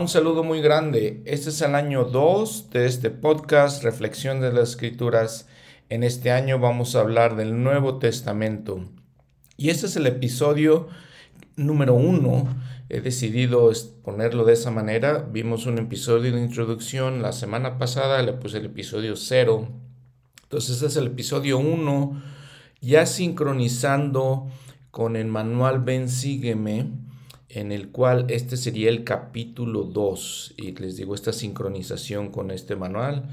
Un saludo muy grande. Este es el año 2 de este podcast, Reflexión de las Escrituras. En este año vamos a hablar del Nuevo Testamento. Y este es el episodio número 1. He decidido ponerlo de esa manera. Vimos un episodio de introducción la semana pasada, le puse el episodio 0. Entonces este es el episodio 1, ya sincronizando con el manual Ven Sígueme en el cual este sería el capítulo 2 y les digo esta sincronización con este manual.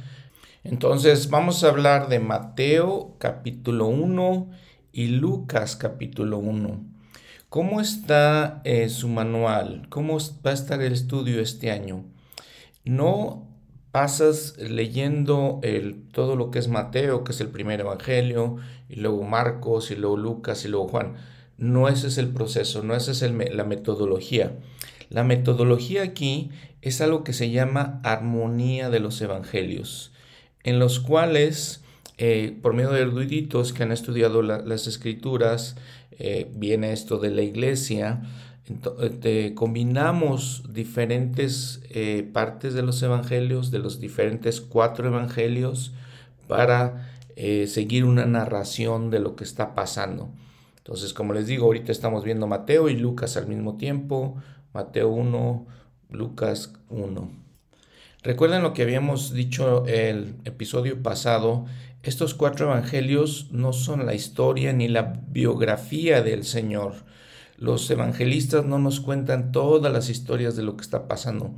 Entonces vamos a hablar de Mateo capítulo 1 y Lucas capítulo 1. ¿Cómo está eh, su manual? ¿Cómo va a estar el estudio este año? No pasas leyendo el, todo lo que es Mateo, que es el primer evangelio, y luego Marcos, y luego Lucas, y luego Juan no ese es el proceso, no esa es la metodología. La metodología aquí es algo que se llama armonía de los evangelios, en los cuales, eh, por medio de eruditos que han estudiado las escrituras, eh, viene esto de la iglesia, combinamos diferentes eh, partes de los evangelios, de los diferentes cuatro evangelios, para seguir una narración de lo que está pasando. Entonces, como les digo, ahorita estamos viendo Mateo y Lucas al mismo tiempo. Mateo 1, Lucas 1. Recuerden lo que habíamos dicho el episodio pasado. Estos cuatro evangelios no son la historia ni la biografía del Señor. Los evangelistas no nos cuentan todas las historias de lo que está pasando.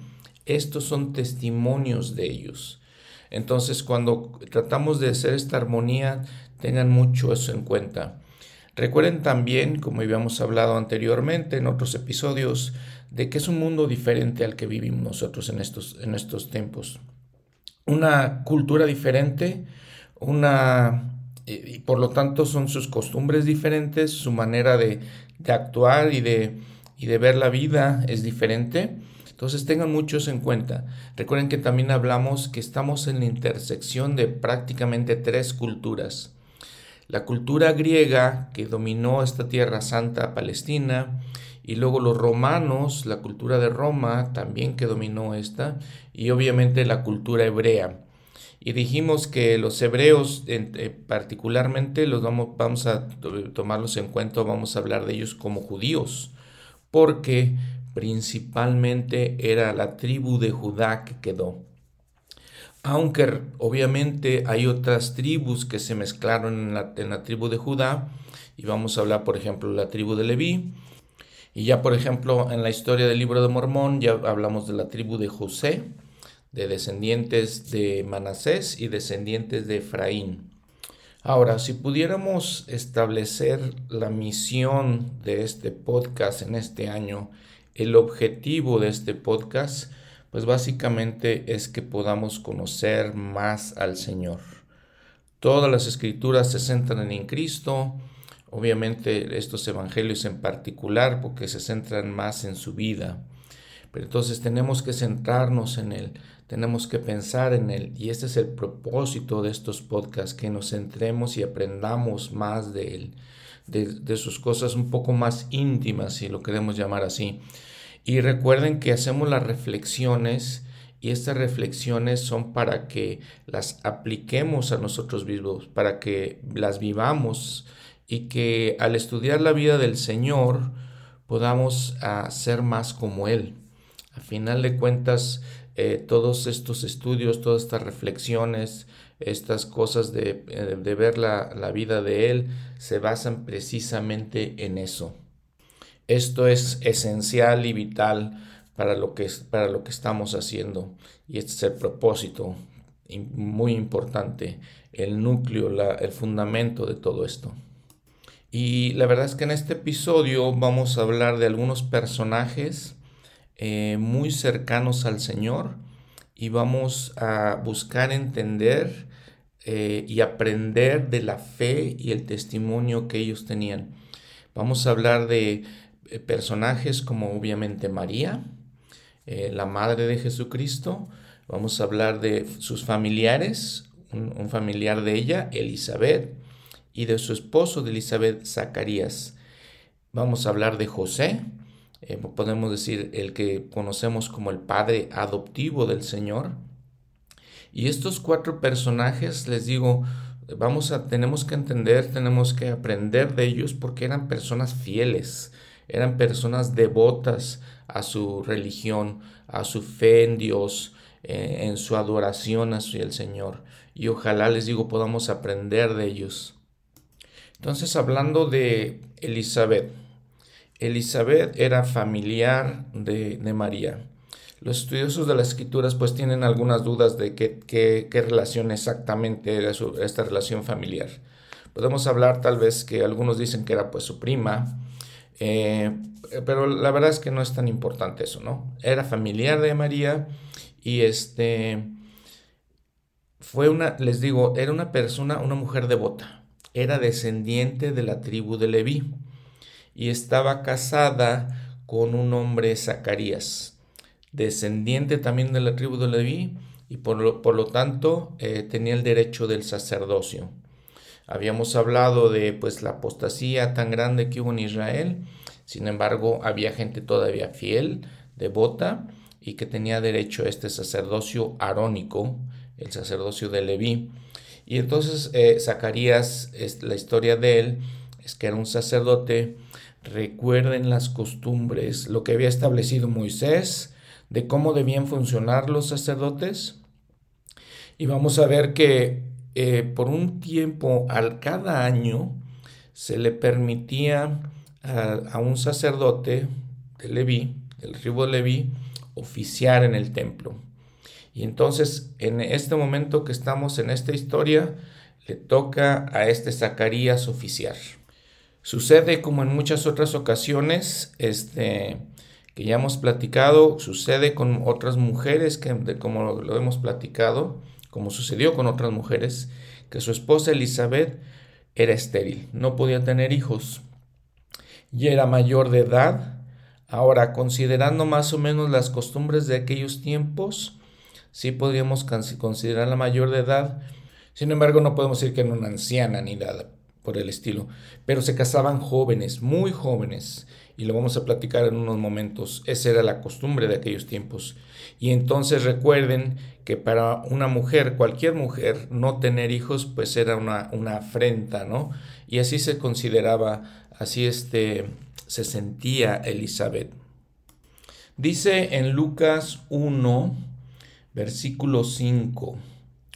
Estos son testimonios de ellos. Entonces, cuando tratamos de hacer esta armonía, tengan mucho eso en cuenta. Recuerden también, como habíamos hablado anteriormente en otros episodios, de que es un mundo diferente al que vivimos nosotros en estos, en tiempos. Una cultura diferente, una y por lo tanto son sus costumbres diferentes, su manera de, de actuar y de, y de ver la vida es diferente. Entonces tengan muchos en cuenta. Recuerden que también hablamos que estamos en la intersección de prácticamente tres culturas. La cultura griega que dominó esta tierra santa palestina y luego los romanos, la cultura de Roma también que dominó esta y obviamente la cultura hebrea. Y dijimos que los hebreos eh, particularmente los vamos, vamos a tomarlos en cuenta, vamos a hablar de ellos como judíos, porque principalmente era la tribu de Judá que quedó aunque obviamente hay otras tribus que se mezclaron en la, tribu de Judá, y vamos a hablar, por ejemplo, de la tribu de Leví, y ya, por ejemplo, en la historia del libro de Mormón, ya hablamos de la tribu de José, de descendientes de Manasés y descendientes de Efraín. Ahora, si pudiéramos establecer la misión de este podcast en este año, el objetivo de este podcast, pues básicamente es que podamos conocer más al Señor. Todas las escrituras se centran en Cristo, obviamente estos evangelios en particular porque se centran más en su vida. Pero entonces tenemos que centrarnos en Él, tenemos que pensar en Él. Y este es el propósito de estos podcasts, que nos centremos y aprendamos más de Él, de, sus cosas un poco más íntimas, si lo queremos llamar así. Y recuerden que hacemos las reflexiones y estas reflexiones son para que las apliquemos a nosotros mismos, para que las vivamos y que al estudiar la vida del Señor podamos uh, ser más como Él. A final de cuentas, eh, todos estos estudios, todas estas reflexiones, estas cosas de, eh, de ver la, la vida de Él, se basan precisamente en eso. Esto es esencial y vital para lo que, para lo que estamos haciendo y este es el propósito muy importante, el núcleo, el fundamento de todo esto. Y la verdad es que en este episodio vamos a hablar de algunos personajes eh, muy cercanos al Señor y vamos a buscar entender eh, y aprender de la fe y el testimonio que ellos tenían. Vamos a hablar de personajes como obviamente María, eh, la madre de Jesucristo. Vamos a hablar de sus familiares, un, familiar de ella, Elizabeth, y de su esposo de Elizabeth, Zacarías. Vamos a hablar de José, eh, podemos decir el que conocemos como el padre adoptivo del Señor. Y estos cuatro personajes, les digo, vamos a, tenemos que entender, tenemos que aprender de ellos porque eran personas fieles, eran personas devotas a su religión, a su fe en Dios, eh, en su adoración hacia el Señor. Y ojalá les digo podamos aprender de ellos. Entonces, hablando de Elizabeth, Elizabeth era familiar de, María. Los estudiosos de las escrituras pues tienen algunas dudas de qué, qué, relación exactamente era esta relación familiar. Podemos hablar tal vez que algunos dicen que era pues su prima, eh, pero la verdad es que no es tan importante eso, ¿no? Era familiar de María y este fue una, les digo, era una persona, una mujer devota, era descendiente de la tribu de Leví y estaba casada con un hombre Zacarías, descendiente también de la tribu de Leví y por lo, por lo tanto eh, tenía el derecho del sacerdocio. Habíamos hablado de pues la apostasía tan grande que hubo en Israel, sin embargo había gente todavía fiel, devota y que tenía derecho a este sacerdocio arónico, el sacerdocio de Leví. Y entonces eh, Zacarías, es, la historia de él es que era un sacerdote recuerden las costumbres, lo que había establecido Moisés de cómo debían funcionar los sacerdotes. Y vamos a ver que eh, por un tiempo, al cada año, se le permitía a, un sacerdote de Leví, del tribu de Leví, oficiar en el templo. Y entonces, en este momento que estamos en esta historia, le toca a este Zacarías oficiar. Sucede como en muchas otras ocasiones, este, que ya hemos platicado, sucede con otras mujeres, que, como lo hemos platicado, como sucedió con otras mujeres, que su esposa Elizabeth era estéril, no podía tener hijos y era mayor de edad. Ahora, considerando más o menos las costumbres de aquellos tiempos, sí podríamos considerar la mayor de edad. Sin embargo, no podemos decir que era una anciana ni nada por el estilo, pero se casaban jóvenes, muy jóvenes, y lo vamos a platicar en unos momentos. Esa era la costumbre de aquellos tiempos. Y entonces recuerden que para una mujer, cualquier mujer, no tener hijos, pues era una, una afrenta, ¿no? Y así se consideraba, así este, se sentía Elizabeth. Dice en Lucas 1, versículo 5,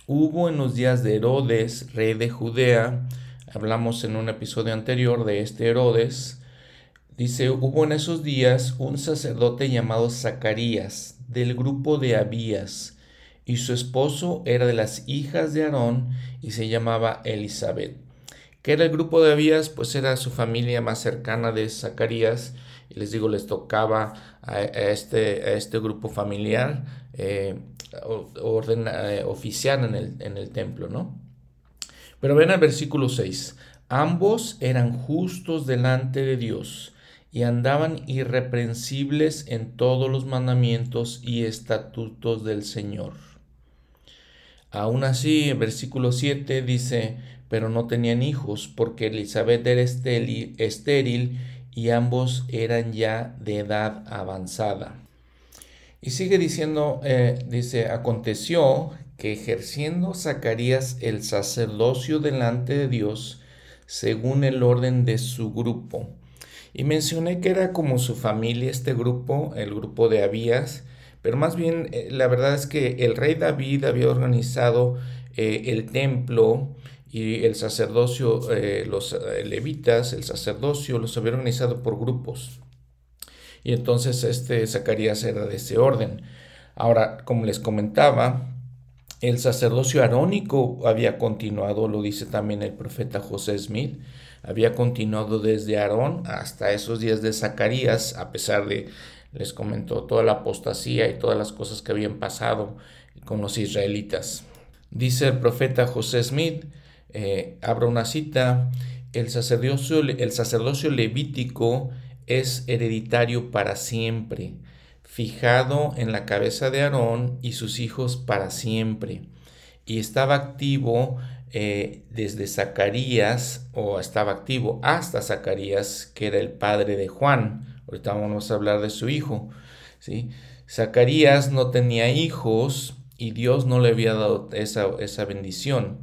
hubo en los días de Herodes, rey de Judea, Hablamos en un episodio anterior de este Herodes. Dice, hubo en esos días un sacerdote llamado Zacarías, del grupo de Abías, y su esposo era de las hijas de Aarón y se llamaba Elizabeth. ¿Qué era el grupo de Abías? Pues era su familia más cercana de Zacarías, y les digo, les tocaba a, este, a este grupo familiar eh, eh, oficiar en el, en el templo, ¿no? Pero ven al versículo 6. Ambos eran justos delante de Dios y andaban irreprensibles en todos los mandamientos y estatutos del Señor. Aún así, en versículo 7 dice, pero no tenían hijos porque Elizabeth era estéril, y ambos eran ya de edad avanzada. Y sigue diciendo, eh, dice, aconteció que ejerciendo Zacarías el sacerdocio delante de Dios según el orden de su grupo. Y mencioné que era como su familia este grupo, el grupo de Abías, pero más bien eh, la verdad es que el rey David había organizado eh, el templo y el sacerdocio, eh, los levitas, el sacerdocio los había organizado por grupos. Y entonces este Zacarías era de ese orden. Ahora, como les comentaba, el sacerdocio arónico había continuado, lo dice también el profeta José Smith, había continuado desde Aarón hasta esos días de Zacarías, a pesar de, les comentó, toda la apostasía y todas las cosas que habían pasado con los israelitas. Dice el profeta José Smith, eh, abro una cita, el sacerdocio, el sacerdocio levítico es hereditario para siempre fijado en la cabeza de Aarón y sus hijos para siempre. Y estaba activo eh, desde Zacarías, o estaba activo hasta Zacarías, que era el padre de Juan. Ahorita vamos a hablar de su hijo. Zacarías no tenía hijos y Dios no le había dado esa, esa bendición.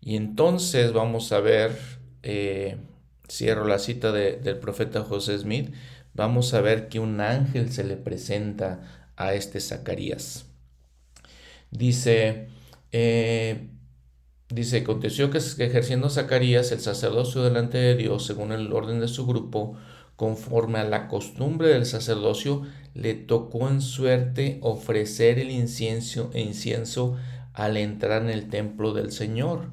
Y entonces vamos a ver, eh, cierro la cita del profeta José Smith, vamos a ver que un ángel se le presenta a este Zacarías. Dice, eh, dice, aconteció que ejerciendo Zacarías el sacerdocio delante de Dios, según el orden de su grupo, conforme a la costumbre del sacerdocio, le tocó en suerte ofrecer el incienso, incienso al entrar en el templo del Señor.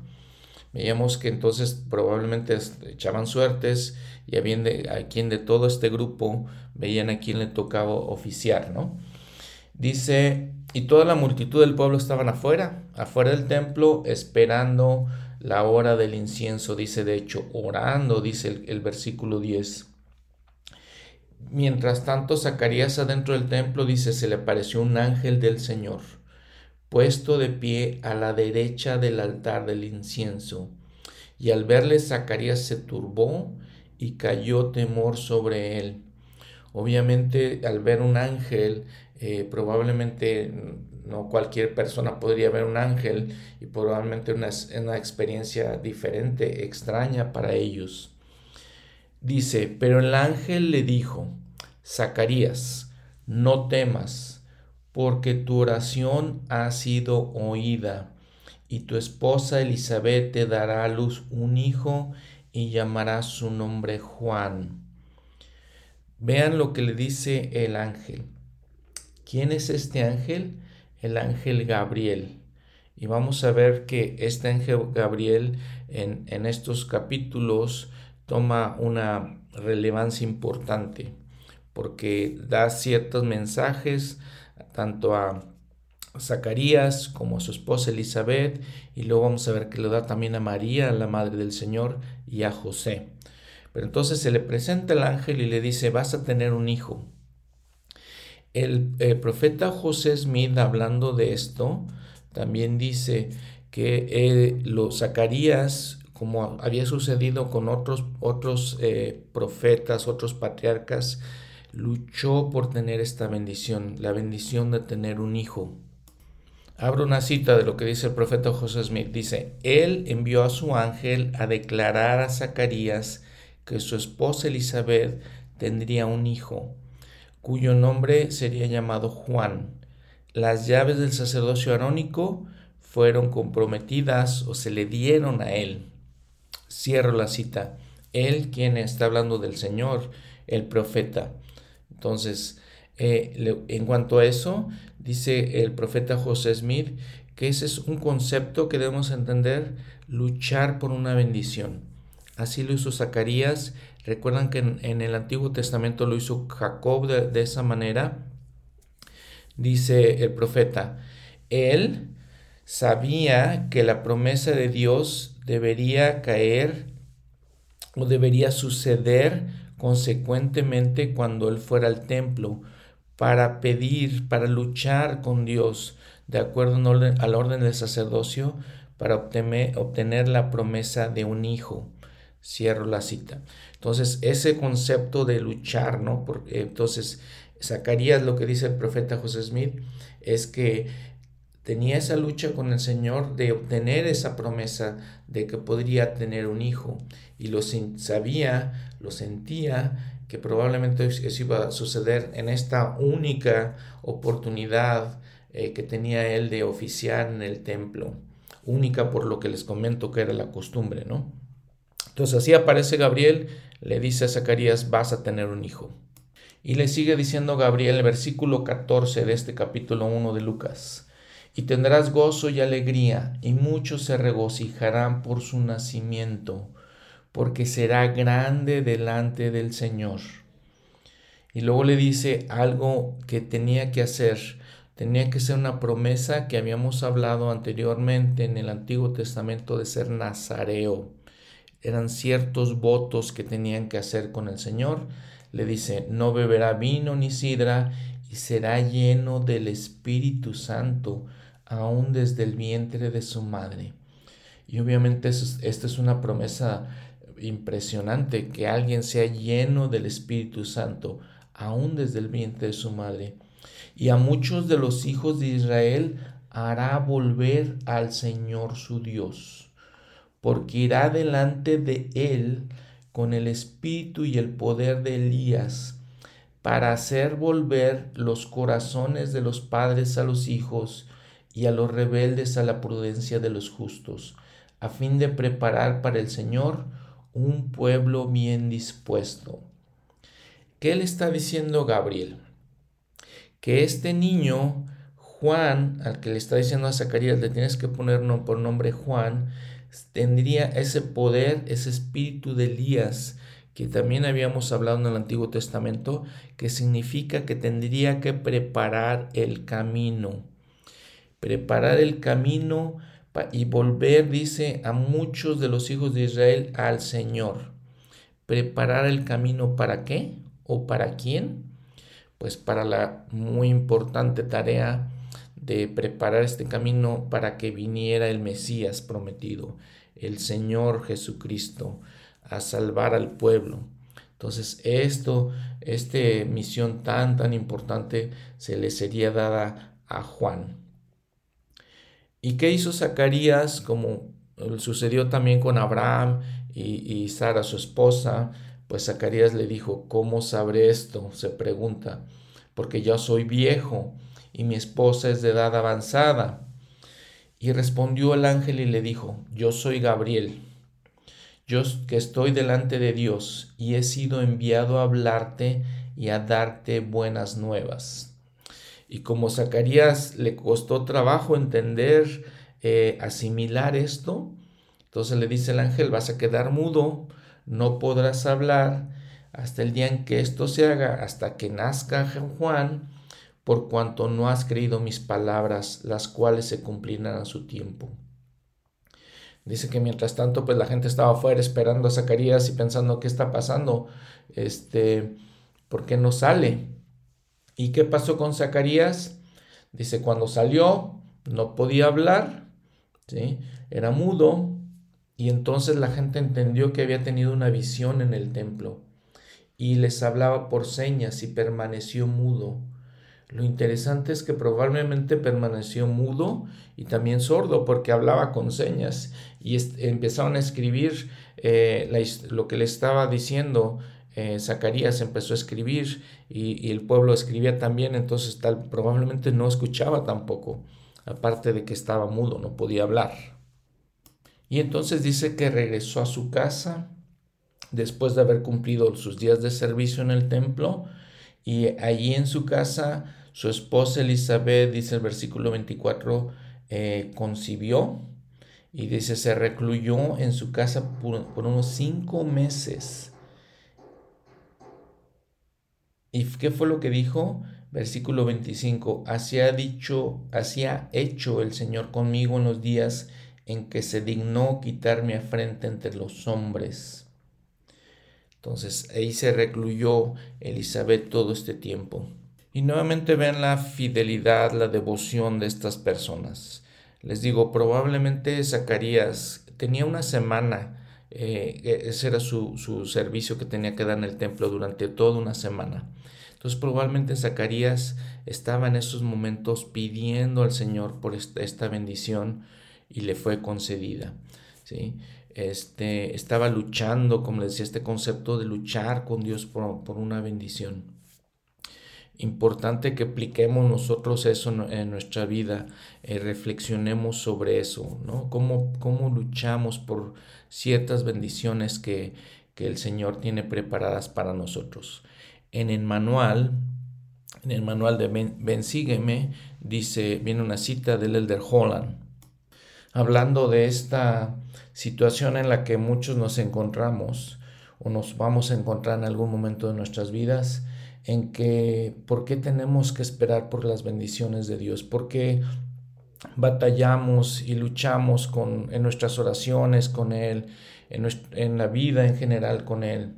Veíamos que entonces probablemente echaban suertes y de, a quien de todo este grupo veían a quien le tocaba oficiar, ¿no? Dice, y toda la multitud del pueblo estaban afuera, afuera del templo, esperando la hora del incienso, dice de hecho, orando, dice el, el versículo 10. Mientras tanto, Zacarías adentro del templo dice, se le apareció un ángel del Señor, puesto de pie a la derecha del altar del incienso. Y al verle, Zacarías se turbó y cayó temor sobre él. Obviamente, al ver un ángel, eh, probablemente no cualquier persona podría ver un ángel y probablemente una, una experiencia diferente, extraña para ellos. Dice, pero el ángel le dijo, Zacarías, no temas, porque tu oración ha sido oída, y tu esposa Elizabeth te dará a luz un hijo y llamará su nombre Juan. Vean lo que le dice el ángel. ¿Quién es este ángel? El ángel Gabriel. Y vamos a ver que este ángel Gabriel en, en estos capítulos toma una relevancia importante porque da ciertos mensajes tanto a Zacarías como a su esposa Elizabeth y luego vamos a ver que le da también a María, la madre del Señor, y a José. Pero entonces se le presenta el ángel y le dice, vas a tener un hijo. El, profeta José Smith, hablando de esto, también dice que eh, los Zacarías como había sucedido con otros, otros eh, profetas, otros patriarcas, luchó por tener esta bendición, la bendición de tener un hijo. Abro una cita de lo que dice el profeta José Smith. Dice, Él envió a su ángel a declarar a Zacarías que su esposa Elizabeth tendría un hijo, cuyo nombre sería llamado Juan. Las llaves del sacerdocio arónico fueron comprometidas o se le dieron a él. Cierro la cita. Él quien está hablando del Señor, el profeta. Entonces, eh, en cuanto a eso, dice el profeta José Smith que ese es un concepto que debemos entender, luchar por una bendición. Así lo hizo Zacarías. Recuerdan que en, el Antiguo Testamento lo hizo Jacob de, esa manera. Dice el profeta, él sabía que la promesa de Dios debería caer o debería suceder consecuentemente cuando él fuera al templo para pedir, para luchar con Dios de acuerdo al orden del sacerdocio para obtener la promesa de un hijo. Cierro la cita. Entonces, ese concepto de luchar, ¿no? Porque entonces, Zacarías, lo que dice el profeta José Smith, es que tenía esa lucha con el Señor de obtener esa promesa de que podría tener un hijo y lo sabía, lo sentía que probablemente eso iba a suceder en esta única oportunidad eh, que tenía él de oficiar en el templo, única por lo que les comento que era la costumbre, ¿no? Entonces así aparece Gabriel, le dice a Zacarías, vas a tener un hijo. Y le sigue diciendo Gabriel, el versículo 14 de este capítulo 1 de Lucas y tendrás gozo y alegría, y muchos se regocijarán por su nacimiento, porque será grande delante del Señor. Y luego le dice algo que tenía que hacer, tenía que ser una promesa que habíamos hablado anteriormente en el Antiguo Testamento de ser nazareo. Eran ciertos votos que tenían que hacer con el Señor. Le dice, no beberá vino ni sidra y será lleno del Espíritu Santo aún desde el vientre de su madre. Y obviamente esta es una promesa impresionante, que alguien sea lleno del Espíritu Santo, aún desde el vientre de su madre. Y a muchos de los hijos de Israel hará volver al Señor su Dios, porque irá delante de él con el espíritu y el poder de Elías, para hacer volver los corazones de los padres a los hijos y a los rebeldes a la prudencia de los justos, a fin de preparar para el Señor un pueblo bien dispuesto. ¿Qué le está diciendo Gabriel? Que este niño, Juan, al que le está diciendo a Zacarías, le tienes que poner por nombre Juan, tendría ese poder, ese espíritu de Elías, que también habíamos hablado en el Antiguo Testamento, que significa que tendría que preparar el camino. Preparar el camino y volver, dice, a muchos de los hijos de Israel al Señor. Preparar el camino para qué o para quién? Pues para la muy importante tarea de preparar este camino para que viniera el Mesías prometido, el Señor Jesucristo, a salvar al pueblo. Entonces, esto, esta misión tan, tan importante se le sería dada a Juan. ¿Y qué hizo Zacarías? Como sucedió también con Abraham y, Sara, su esposa, pues Zacarías le dijo, ¿cómo sabré esto? Se pregunta, porque yo soy viejo y mi esposa es de edad avanzada. Y respondió el ángel y le dijo, yo soy Gabriel, yo que estoy delante de Dios y he sido enviado a hablarte y a darte buenas nuevas. Y como Zacarías le costó trabajo entender, eh, asimilar esto, entonces le dice el ángel, vas a quedar mudo, no podrás hablar hasta el día en que esto se haga, hasta que nazca Juan, por cuanto no has creído mis palabras, las cuales se cumplirán a su tiempo. Dice que mientras tanto, pues la gente estaba afuera esperando a Zacarías y pensando qué está pasando, este, ¿por qué no sale? ¿Y qué pasó con Zacarías? Dice, cuando salió, no podía hablar, ¿sí? era mudo, y entonces la gente entendió que había tenido una visión en el templo, y les hablaba por señas y permaneció mudo. Lo interesante es que probablemente permaneció mudo y también sordo porque hablaba con señas y empezaron a escribir eh, lo que le estaba diciendo eh, Zacarías empezó a escribir y, el pueblo escribía también, entonces tal, probablemente no escuchaba tampoco, aparte de que estaba mudo, no podía hablar. Y entonces dice que regresó a su casa después de haber cumplido sus días de servicio en el templo y allí en su casa su esposa Elizabeth, dice el versículo 24, eh, concibió y dice se recluyó en su casa por unos cinco meses ¿Y qué fue lo que dijo? Versículo 25, así ha dicho, así ha hecho el Señor conmigo en los días en que se dignó quitar mi afrenta entre los hombres. Entonces ahí se recluyó Elizabeth todo este tiempo. Y nuevamente ven la fidelidad, la devoción de estas personas. Les digo, probablemente Zacarías tenía una semana, eh, ese era su, su servicio que tenía que dar en el templo durante toda una semana. Entonces probablemente Zacarías estaba en esos momentos pidiendo al Señor por esta, bendición y le fue concedida. ¿sí? Este, estaba luchando, como le decía, este concepto de luchar con Dios por, una bendición. Importante que apliquemos nosotros eso en nuestra vida, eh, reflexionemos sobre eso, ¿no? Cómo, cómo luchamos por ciertas bendiciones que, que el Señor tiene preparadas para nosotros en el manual, en el manual de Ben, Sígueme, dice, viene una cita del Elder Holland, hablando de esta situación en la que muchos nos encontramos o nos vamos a encontrar en algún momento de nuestras vidas, en que, ¿por qué tenemos que esperar por las bendiciones de Dios? ¿Por qué batallamos y luchamos con, en nuestras oraciones con Él, en, en la vida en general con Él?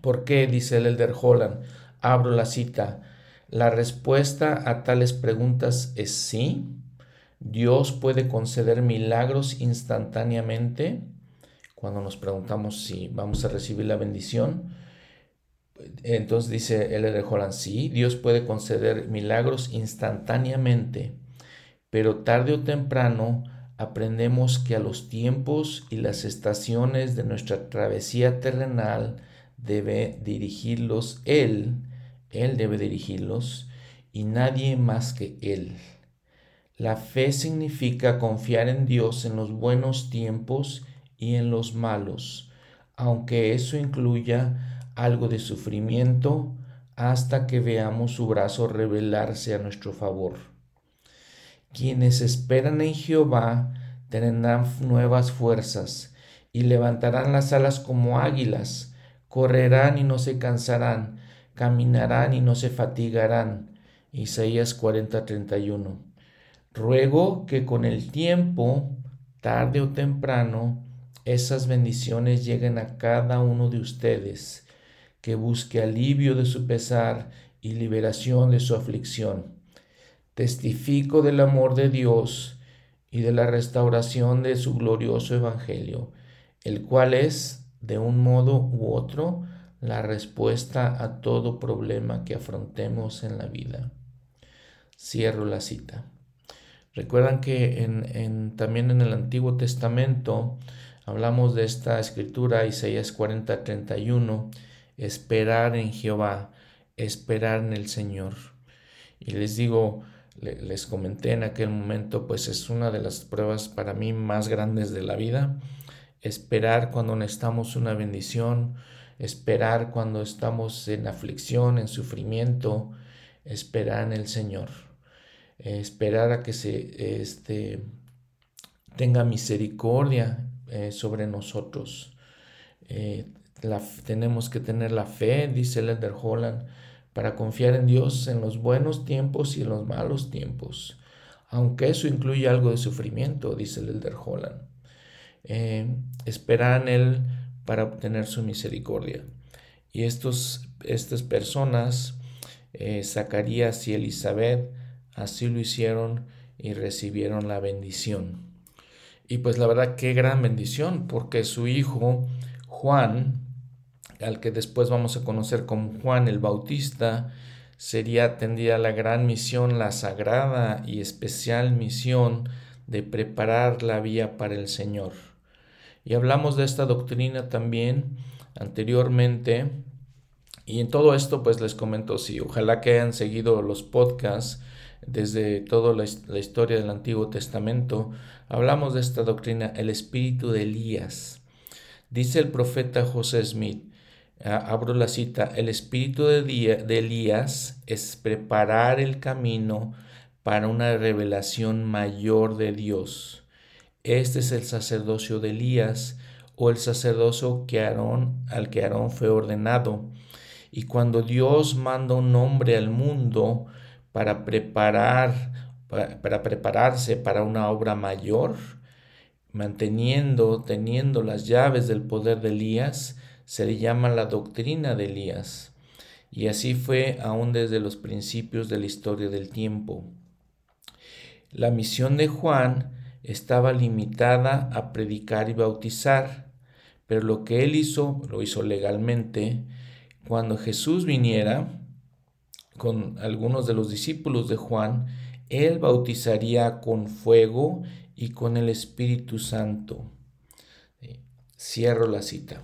¿Por qué? dice el Elder Holland. Abro la cita. La respuesta a tales preguntas es sí. Dios puede conceder milagros instantáneamente cuando nos preguntamos si vamos a recibir la bendición. Entonces dice L. de Holland, sí, Dios puede conceder milagros instantáneamente, pero tarde o temprano aprendemos que a los tiempos y las estaciones de nuestra travesía terrenal debe dirigirlos Él, Él debe dirigirlos y nadie más que Él. La fe significa confiar en Dios en los buenos tiempos y en los malos, aunque eso incluya algo de sufrimiento hasta que veamos su brazo revelarse a nuestro favor. Quienes esperan en Jehová tendrán nuevas fuerzas y levantarán las alas como águilas, correrán y no se cansarán, caminarán y no se fatigarán. Isaías 40:31. Ruego que con el tiempo, tarde o temprano, esas bendiciones lleguen a cada uno de ustedes, que busque alivio de su pesar y liberación de su aflicción testifico del amor de Dios y de la restauración de su glorioso Evangelio, el cual es, de un modo u otro, la respuesta a todo problema que afrontemos en la vida. Cierro la cita. Recuerdan que en, también en el Antiguo Testamento hablamos de esta escritura, Isaías 40, 31, esperar en Jehová, esperar en el Señor. Y les digo, les comenté en aquel momento, pues es una de las pruebas para mí más grandes de la vida. Esperar cuando necesitamos una bendición, esperar cuando estamos en aflicción, en sufrimiento, esperar en el Señor, esperar a que se este, tenga misericordia eh, sobre nosotros. Eh, tenemos que tener la fe, dice Leder Holland, para confiar en Dios en los buenos tiempos y en los malos tiempos, aunque eso incluye algo de sufrimiento, dice el Elder Holland. Eh, esperar en Él para obtener su misericordia. Y estos, estas personas, eh, Zacarías y Elizabeth, así lo hicieron y recibieron la bendición. Y pues la verdad, qué gran bendición, porque su hijo Juan, al que después vamos a conocer como Juan el Bautista, sería tendría la gran misión, la sagrada y especial misión de preparar la vía para el Señor. Y hablamos de esta doctrina también anteriormente. Y en todo esto, pues les comento, si ojalá que hayan seguido los podcasts desde toda la, historia del Antiguo Testamento, hablamos de esta doctrina, el espíritu de Elías. Dice el profeta José Smith, abro la cita, el espíritu de, Elías es preparar el camino para una revelación mayor de Dios. Este es el sacerdocio de Elías o el sacerdocio que Aarón, al que Aarón fue ordenado. Y cuando Dios manda un hombre al mundo para preparar, para prepararse para una obra mayor, manteniendo, teniendo las llaves del poder de Elías, se le llama la doctrina de Elías, y así fue aún desde los principios de la historia del tiempo. La misión de Juan estaba limitada a predicar y bautizar, pero lo que él hizo, lo hizo legalmente. Cuando Jesús viniera con algunos de los discípulos de Juan, él bautizaría con fuego y con el Espíritu Santo. Cierro la cita.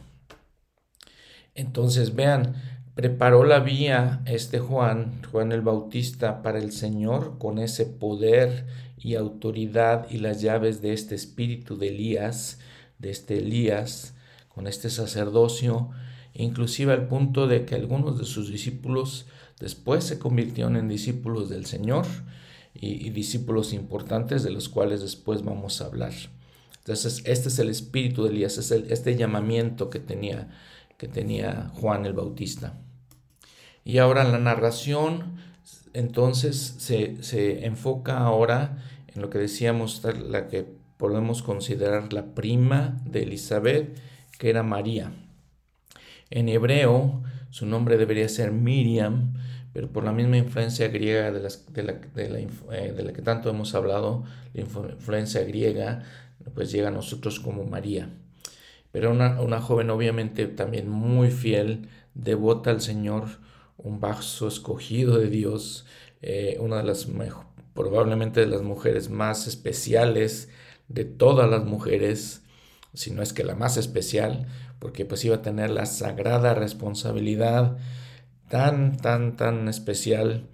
Entonces vean, preparó la vía este Juan, Juan el Bautista, para el Señor con ese poder y autoridad y las llaves de este espíritu de Elías, de este Elías, con este sacerdocio, inclusive al punto de que algunos de sus discípulos después se convirtieron en discípulos del Señor y, discípulos importantes de los cuales después vamos a hablar. Entonces, este es el espíritu de Elías, es este llamamiento que tenía que tenía Juan el Bautista. Y ahora la narración entonces se, enfoca ahora en lo que decíamos, la que podemos considerar la prima de Elizabeth, que era María. En hebreo su nombre debería ser Miriam, pero por la misma influencia griega de, de, la, eh, de, la, que tanto hemos hablado, la influencia griega, pues llega a nosotros como María. pero una, una joven obviamente también muy fiel, devota al Señor, un vaso escogido de Dios, eh, una de las probablemente de las mujeres más especiales de todas las mujeres, si no es que la más especial, porque pues iba a tener la sagrada responsabilidad tan, tan, tan especial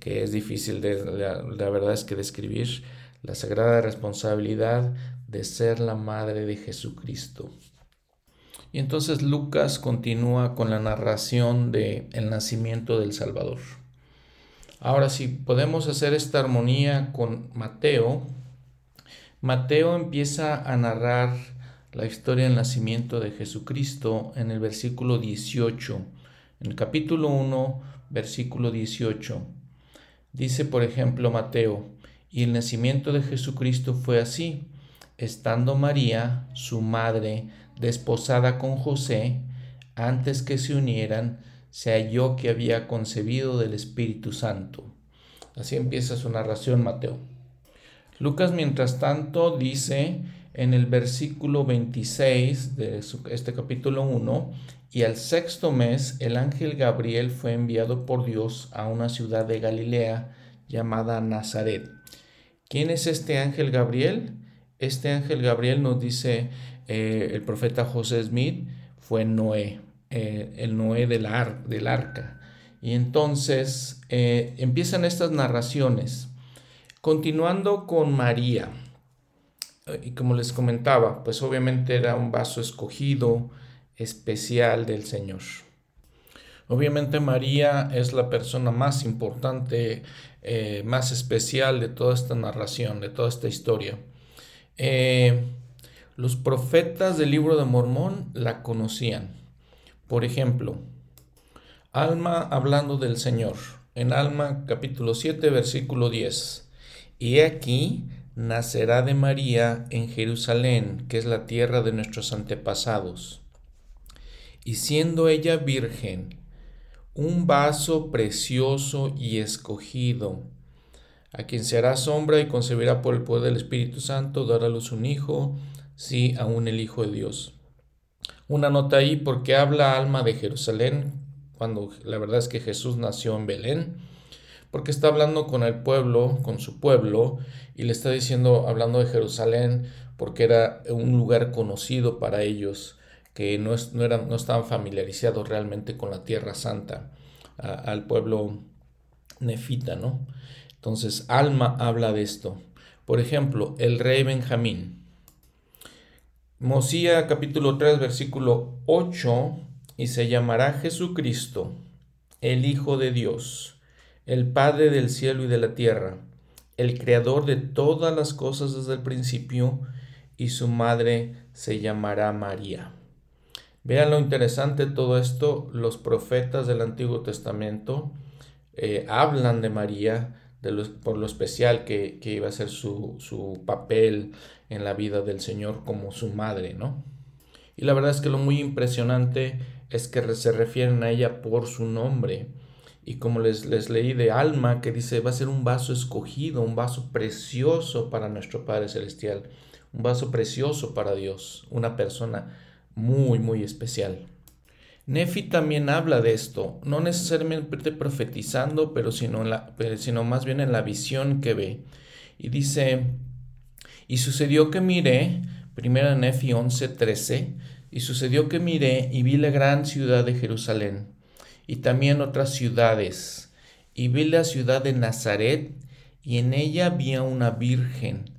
que es difícil de, la, verdad es que describir, la sagrada responsabilidad de ser la madre de Jesucristo. Y entonces Lucas continúa con la narración del el nacimiento del Salvador. Ahora, si podemos hacer esta armonía con Mateo, Mateo empieza a narrar la historia del nacimiento de Jesucristo en el versículo 18. En el capítulo 1, versículo 18. Dice, por ejemplo, Mateo, y el nacimiento de Jesucristo fue así, estando María, su madre, desposada con José, antes que se unieran, se halló que había concebido del Espíritu Santo. Así empieza su narración Mateo. Lucas, mientras tanto, dice en el versículo 26 de este capítulo 1, y al sexto mes el ángel Gabriel fue enviado por Dios a una ciudad de Galilea llamada Nazaret. ¿Quién es este ángel Gabriel? Este ángel Gabriel nos dice eh, el profeta José Smith fue Noé, eh, el Noé del, arca. Y entonces eh, empiezan estas narraciones. Continuando con María, y como les comentaba, pues obviamente era un vaso escogido especial del Señor. Obviamente María es la persona más importante, más especial de toda esta narración, de toda esta historia. Los profetas del libro de Mormón la conocían. Por ejemplo, Alma hablando del Señor. En Alma capítulo 7 versículo 10. Y aquí nacerá de María en Jerusalén, que es la tierra de nuestros antepasados. Y siendo ella virgen, un vaso precioso y escogido, a quien se hará sombra y concebirá por el poder del Espíritu Santo, dará a luz un hijo, sí, aún el Hijo de Dios. Una nota ahí porque habla alma de Jerusalén, cuando la verdad es que Jesús nació en Belén, porque está hablando con el pueblo, con su pueblo, y le está diciendo, hablando de Jerusalén, porque era un lugar conocido para ellos, que no, no, eran, no estaban familiarizados realmente con la Tierra Santa, al pueblo nefita, ¿no? Entonces, Alma habla de esto. Por ejemplo, el rey Benjamín. Mosía capítulo 3 versículo 8 y se llamará Jesucristo, el Hijo de Dios, el Padre del cielo y de la tierra, el Creador de todas las cosas desde el principio, y su madre se llamará María. Vean lo interesante todo esto, los profetas del Antiguo Testamento eh, hablan de María, por lo especial que, iba a ser su, su, papel en la vida del Señor como su madre, ¿no? Y la verdad es que lo muy impresionante es que se refieren a ella por su nombre. Y como les, les leí de Alma, que dice, va a ser un vaso escogido, un vaso precioso para nuestro Padre Celestial, un vaso precioso para Dios, una persona muy, muy especial. Nefi también habla de esto, no necesariamente profetizando, pero sino, la, sino más bien en la visión que ve. Y dice, y sucedió que miré, primera Nefi 11:13, y sucedió que miré y vi la gran ciudad de Jerusalén, y también otras ciudades, y vi la ciudad de Nazaret, y en ella había una virgen,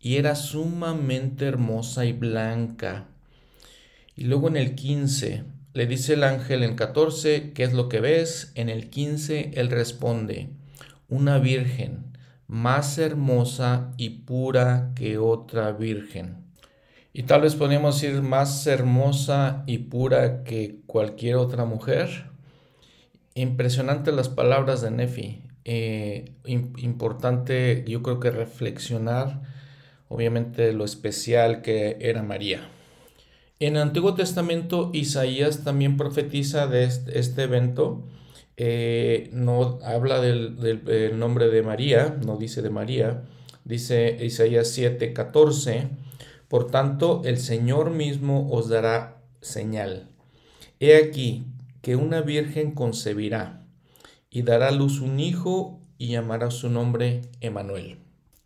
y era sumamente hermosa y blanca. Y luego en el 15, le dice el ángel en 14, ¿qué es lo que ves? En el 15, él responde, una virgen, más hermosa y pura que otra virgen. Y tal vez podríamos decir más hermosa y pura que cualquier otra mujer. Impresionante las palabras de Nefi. Eh, importante, yo creo que reflexionar, obviamente, lo especial que era María. En el Antiguo Testamento, Isaías también profetiza de este, evento. Eh, no habla del, nombre de María, no dice de María. Dice Isaías 7, 14, Por tanto, el Señor mismo os dará señal. He aquí que una virgen concebirá y dará a luz un hijo y llamará su nombre Emanuel.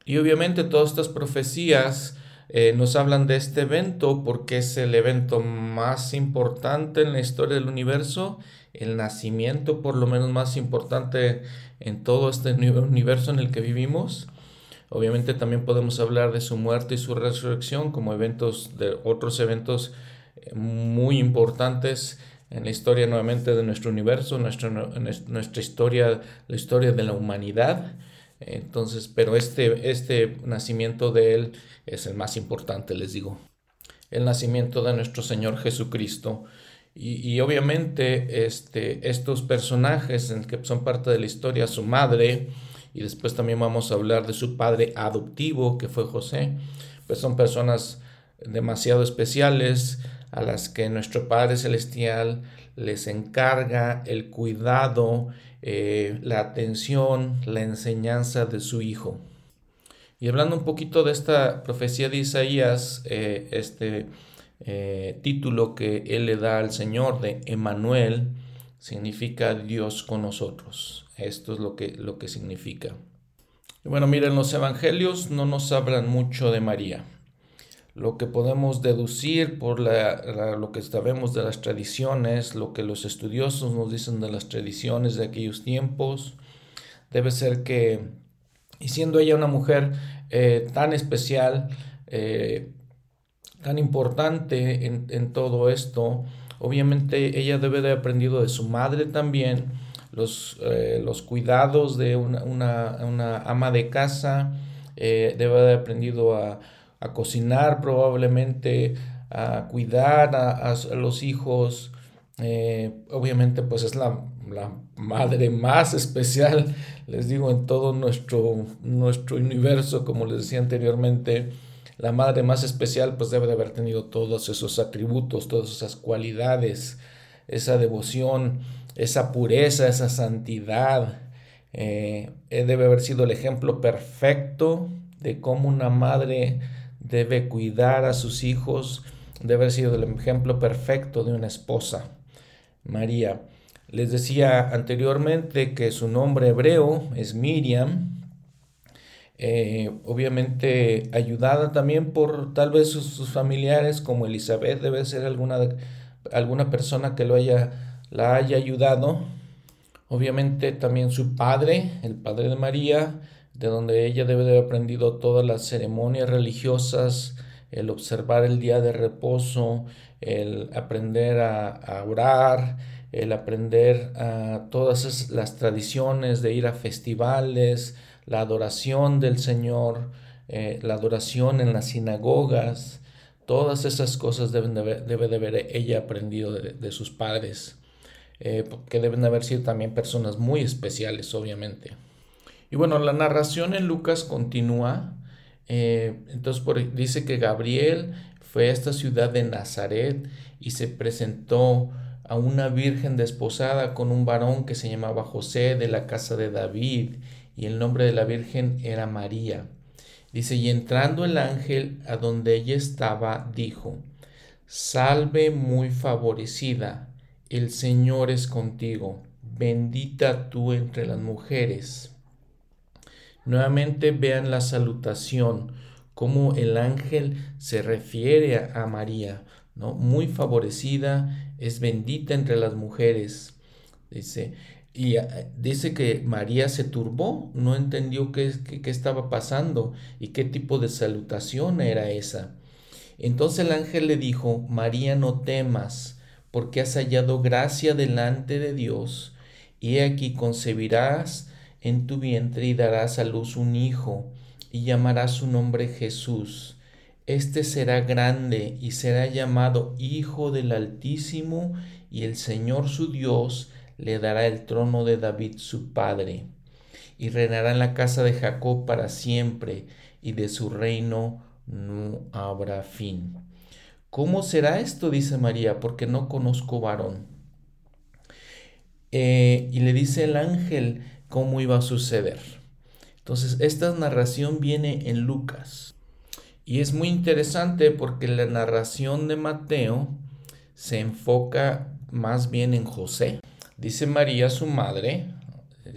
Y obviamente todas estas profecías eh, nos hablan de este evento porque es el evento más importante en la historia del universo, el nacimiento por lo menos más importante en todo este universo en el que vivimos. Obviamente también podemos hablar de su muerte y su resurrección como eventos de otros eventos eh, muy importantes en la historia nuevamente de nuestro universo, nuestra, nuestra historia, la historia de la humanidad. Entonces, pero este, este nacimiento de Él es el más importante, les digo. El nacimiento de nuestro Señor Jesucristo. Y, y obviamente este, estos personajes en que son parte de la historia, su madre, y después también vamos a hablar de su padre adoptivo, que fue José, pues son personas demasiado especiales a las que nuestro Padre Celestial les encarga el cuidado, eh, la atención, la enseñanza de su Hijo. Y hablando un poquito de esta profecía de Isaías, eh, este eh, título que él le da al Señor de Emanuel, significa Dios con nosotros. Esto es lo que, lo que significa. Bueno, miren, los evangelios no nos hablan mucho de María lo que podemos deducir por lo que sabemos de las tradiciones, lo que los estudiosos nos dicen de las tradiciones de aquellos tiempos, debe ser que, y siendo ella una mujer eh, tan especial, eh, tan importante en, todo esto, obviamente ella debe de haber aprendido de su madre también los, eh, los cuidados de una, una, ama de casa, debe de haber aprendido a a cocinar probablemente, a cuidar a, los hijos. Eh, obviamente pues es la, madre más especial, les digo, en todo nuestro, nuestro universo, como les decía anteriormente. La madre más especial pues debe de haber tenido todos esos atributos, todas esas cualidades, esa devoción, esa pureza, esa santidad. Eh, debe haber sido el ejemplo perfecto de cómo una madre debe cuidar a sus hijos, debe haber sido el ejemplo perfecto de una esposa. María. Les decía anteriormente que su nombre hebreo es Miriam, eh, obviamente ayudada también por tal vez sus, familiares como Elizabeth, debe ser alguna, alguna persona que lo haya, la haya ayudado. Obviamente también su padre, el padre de María, de donde ella debe de haber aprendido todas las ceremonias religiosas, el observar el día de reposo, el aprender a, orar, el aprender a todas las tradiciones de ir a festivales, la adoración del Señor, eh, la adoración en las sinagogas, todas esas cosas deben de debe de haber ella aprendido de, sus padres, eh, que deben de haber sido también personas muy especiales, obviamente. Y bueno, la narración en Lucas continúa. Eh, entonces dice que Gabriel fue a esta ciudad de Nazaret y se presentó a una virgen desposada con un varón que se llamaba José de la casa de David y el nombre de la virgen era María. Dice, y entrando el ángel a donde ella estaba, dijo, Salve muy favorecida, el Señor es contigo, bendita tú entre las mujeres. Nuevamente vean la salutación, cómo el ángel se refiere a, María, ¿no? Muy favorecida, es bendita entre las mujeres. Dice, y eh, dice que María se turbó, no entendió qué, qué, estaba pasando y qué tipo de salutación era esa. Entonces el ángel le dijo, María, no temas, porque has hallado gracia delante de Dios, y aquí concebirás en tu vientre y darás a luz un hijo, y llamarás su nombre Jesús. Este será grande y será llamado Hijo del Altísimo, y el Señor su Dios le dará el trono de David su padre, y reinará en la casa de Jacob para siempre, y de su reino no habrá fin. ¿Cómo será esto? dice María, porque no conozco varón. Eh, y le dice el ángel, cómo iba a suceder. Entonces, esta narración viene en Lucas. Y es muy interesante porque la narración de Mateo se enfoca más bien en José. Dice María, su madre,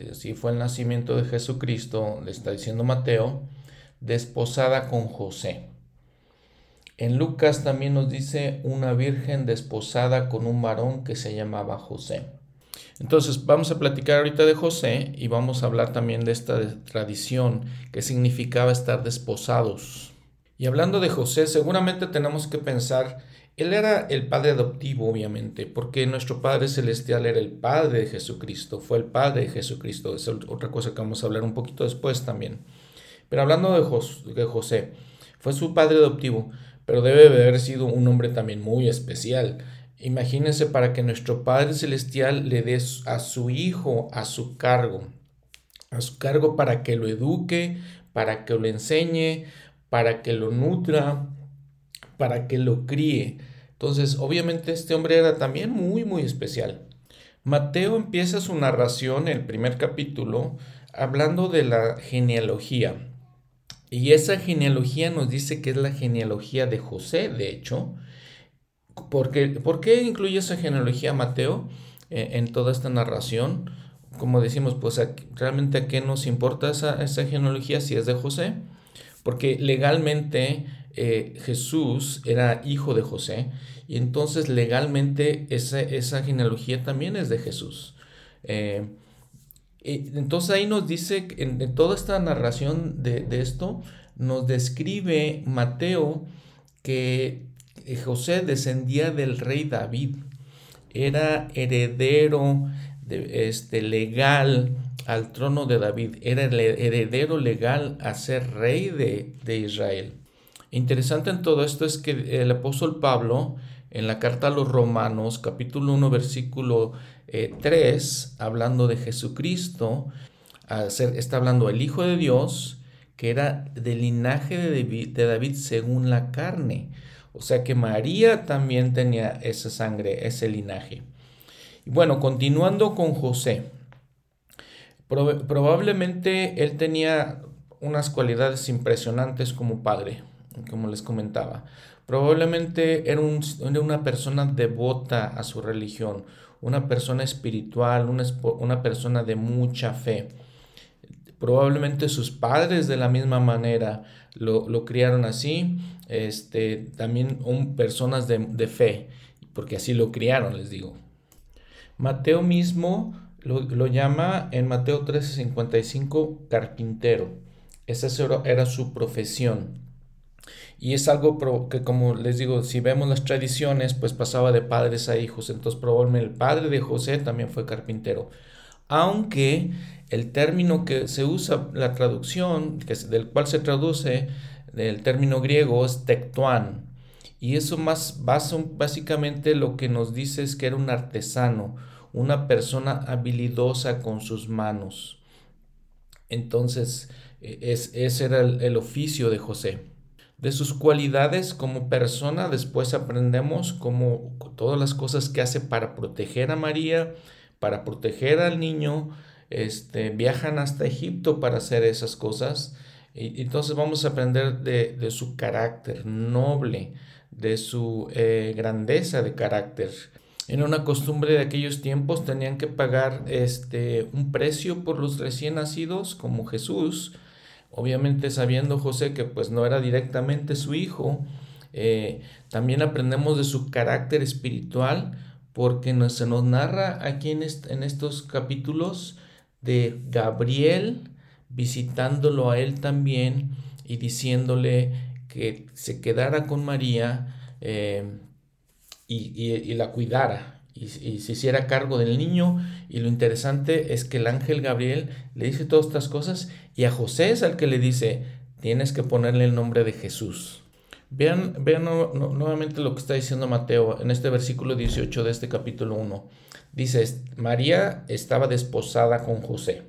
así fue el nacimiento de Jesucristo, le está diciendo Mateo, desposada con José. En Lucas también nos dice una virgen desposada con un varón que se llamaba José. Entonces vamos a platicar ahorita de José y vamos a hablar también de esta tradición que significaba estar desposados. Y hablando de José, seguramente tenemos que pensar, él era el padre adoptivo, obviamente, porque nuestro Padre Celestial era el Padre de Jesucristo, fue el Padre de Jesucristo. Es otra cosa que vamos a hablar un poquito después también. Pero hablando de, José, fue su padre adoptivo, pero debe haber sido un hombre también muy especial. Imagínense para que nuestro Padre Celestial le dé a su Hijo a su cargo, a su cargo para que lo eduque, para que lo enseñe, para que lo nutra, para que lo críe. Entonces, obviamente este hombre era también muy, muy especial. Mateo empieza su narración, el primer capítulo, hablando de la genealogía. Y esa genealogía nos dice que es la genealogía de José, de hecho. Porque, ¿Por qué incluye esa genealogía Mateo eh, en toda esta narración? Como decimos, pues realmente a qué nos importa esa, esa genealogía si es de José. Porque legalmente eh, Jesús era hijo de José y entonces legalmente esa, esa genealogía también es de Jesús. Eh, entonces ahí nos dice, en, toda esta narración de, esto, nos describe Mateo que José descendía del rey David, era heredero de, este, legal al trono de David, era el heredero legal a ser rey de, de Israel. Interesante en todo esto es que el apóstol Pablo, en la carta a los Romanos, capítulo 1, versículo 3, eh, hablando de Jesucristo, está hablando del Hijo de Dios, que era del linaje de David según la carne. O sea que María también tenía esa sangre, ese linaje. Y bueno, continuando con José, probablemente él tenía unas cualidades impresionantes como padre, como les comentaba. Probablemente era, era una persona devota a su religión, una persona espiritual, una persona de mucha fe. Probablemente sus padres de la misma manera lo, lo criaron así, este, también personas de, de, fe, porque así lo criaron, les digo. Mateo mismo lo, lo llama en Mateo 13:55 carpintero. Esa era su profesión. Y es algo que, como les digo, si vemos las tradiciones, pues pasaba de padres a hijos. Entonces, probablemente el padre de José también fue carpintero. Aunque el término que se usa, la traducción, del cual se traduce el término griego es tectuán. Y eso más básicamente lo que nos dice es que era un artesano, una persona habilidosa con sus manos. Entonces, e, es, ese era el oficio de José. De sus cualidades como persona, después aprendemos como todas las cosas que hace para proteger a María, para proteger al niño, este, viajan hasta Egipto para hacer esas cosas. Y, entonces vamos a aprender de, su carácter noble, de su eh, grandeza de carácter. En una costumbre de aquellos tiempos tenían que pagar este, un precio por los recién nacidos, como Jesús, Obviamente sabiendo José que pues no era directamente su hijo, eh, también aprendemos de su carácter espiritual porque se nos narra aquí en, en estos capítulos de Gabriel visitándolo a él también y diciéndole que se quedara con María eh, y, la cuidara y, se hiciera cargo del niño. Y lo interesante es que el ángel Gabriel le dice todas estas cosas y a José es al que le dice, tienes que ponerle el nombre de Jesús. Vean, vean nuevamente lo que está diciendo Mateo en este versículo 18 de este capítulo 1. Dice, María estaba desposada con José.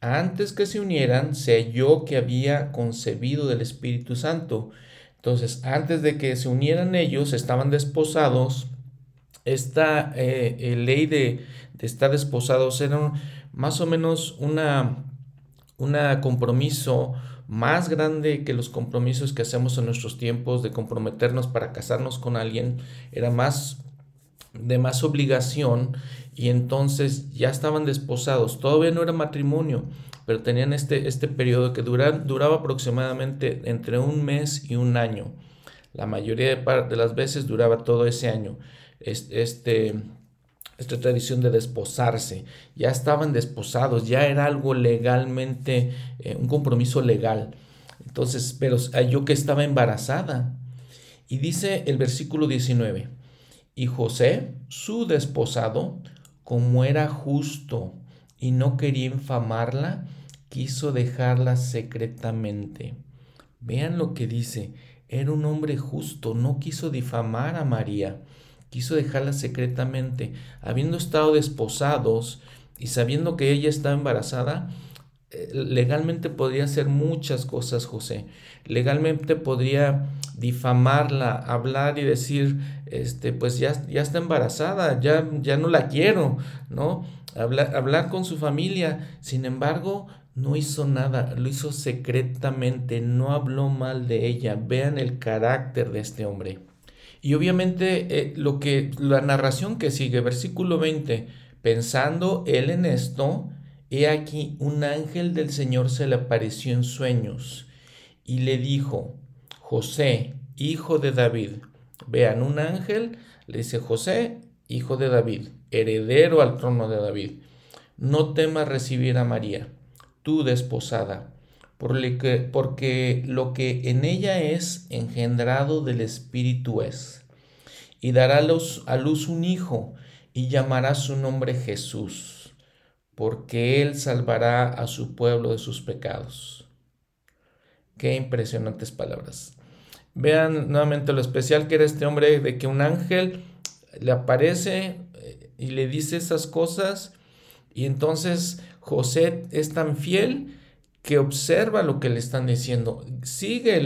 Antes que se unieran, se halló que había concebido del Espíritu Santo. Entonces, antes de que se unieran ellos, estaban desposados esta eh, eh, ley de, estar desposados era más o menos una, una compromiso más grande que los compromisos que hacemos en nuestros tiempos de comprometernos para casarnos con alguien, era más de más obligación y entonces ya estaban desposados. Todavía no era matrimonio, pero tenían este, este periodo que duraba aproximadamente entre un mes y un año. La mayoría de, las veces duraba todo ese año. Este, esta tradición de desposarse. Ya estaban desposados, ya era algo legalmente, eh, un compromiso legal. Entonces, pero yo que estaba embarazada. Y dice el versículo 19, y José, su desposado, como era justo y no quería infamarla, quiso dejarla secretamente. Vean lo que dice, era un hombre justo, no quiso difamar a María, quiso dejarla secretamente. Habiendo estado desposados y sabiendo que ella estaba embarazada, eh, legalmente podría hacer muchas cosas José. Legalmente podría difamarla, hablar y decir, este, pues ya, ya está embarazada, ya, ya no la quiero, ¿no? Hablar, hablar con su familia. Sin embargo, no hizo nada, lo hizo secretamente, no habló mal de ella. Vean el carácter de este hombre. Y obviamente eh, lo que la narración que sigue, versículo 20, pensando él en esto, he aquí un ángel del Señor se le apareció en sueños y le dijo, José, hijo de David. Vean, un ángel le dice, José, hijo de David, heredero al trono de David, no temas recibir a María tú desposada, porque lo que en ella es engendrado del Espíritu es. Y dará a luz, a luz un hijo, y llamará su nombre Jesús, porque él salvará a su pueblo de sus pecados. Qué impresionantes palabras. Vean nuevamente lo especial que era este hombre, de que un ángel le aparece eh, y le dice esas cosas, y entonces José es tan fiel que observa lo que le están diciendo, sigue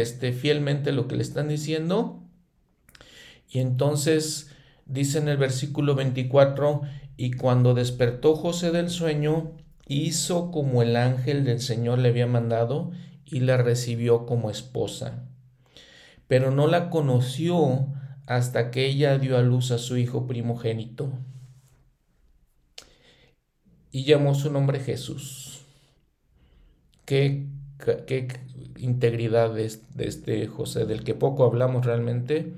este, fielmente lo que le están diciendo. Y entonces dice en el versículo 24, y cuando despertó José del sueño, hizo como el ángel del Señor le había mandado y la recibió como esposa. Pero no la conoció hasta que ella dio a luz a su hijo primogénito y llamó su nombre Jesús. Qué, integridad de, este José, del que poco hablamos realmente,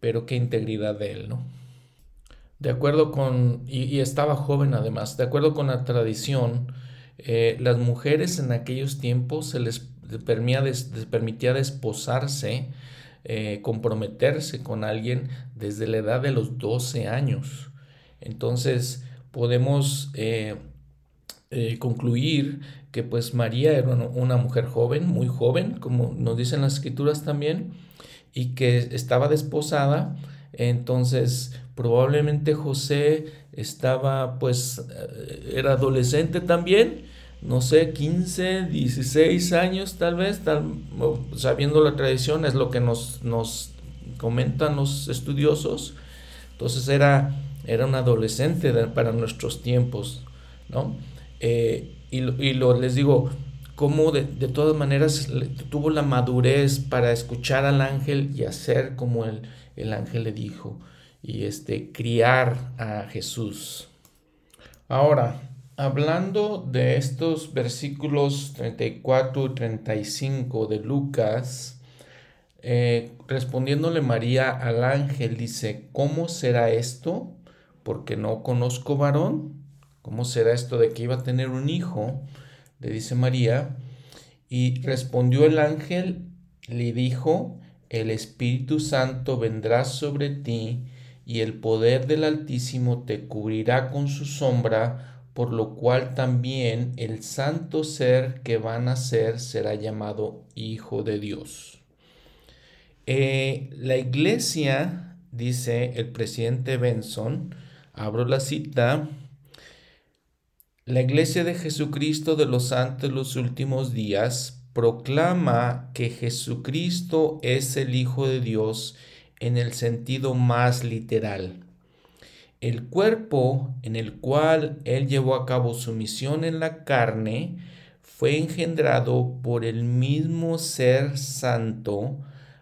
pero qué integridad de él, ¿no? De acuerdo con, y, estaba joven además, de acuerdo con la tradición, eh, las mujeres en aquellos tiempos se les permitía, desposarse, eh, comprometerse con alguien desde la edad de los 12 años. Entonces, podemos eh, concluir que pues María era una mujer joven, muy joven, como nos dicen las escrituras también, y que estaba desposada, entonces probablemente José estaba pues eh, era adolescente también, no sé, 15, 16 años tal vez, sabiendo la tradición, es lo que nos, nos comentan los estudiosos, entonces era era un adolescente para nuestros tiempos, ¿no? Eh, y, lo, les digo, cómo de, todas maneras tuvo la madurez para escuchar al ángel y hacer como el, el ángel le dijo, y este, criar a Jesús. Ahora, hablando de estos versículos 34 y 35 de Lucas, eh, respondiéndole María al ángel, dice, ¿cómo será esto? porque no conozco varón. ¿Cómo será esto de que iba a tener un hijo? Le dice María. Y respondió el ángel, le dijo, el Espíritu Santo vendrá sobre ti y el poder del Altísimo te cubrirá con su sombra, por lo cual también el santo ser que va a nacer será llamado Hijo de Dios. Eh, la iglesia, dice el presidente Benson, Abro la cita. La Iglesia de Jesucristo de los Santos los Últimos Días proclama que Jesucristo es el Hijo de Dios en el sentido más literal. El cuerpo en el cual Él llevó a cabo su misión en la carne fue engendrado por el mismo ser santo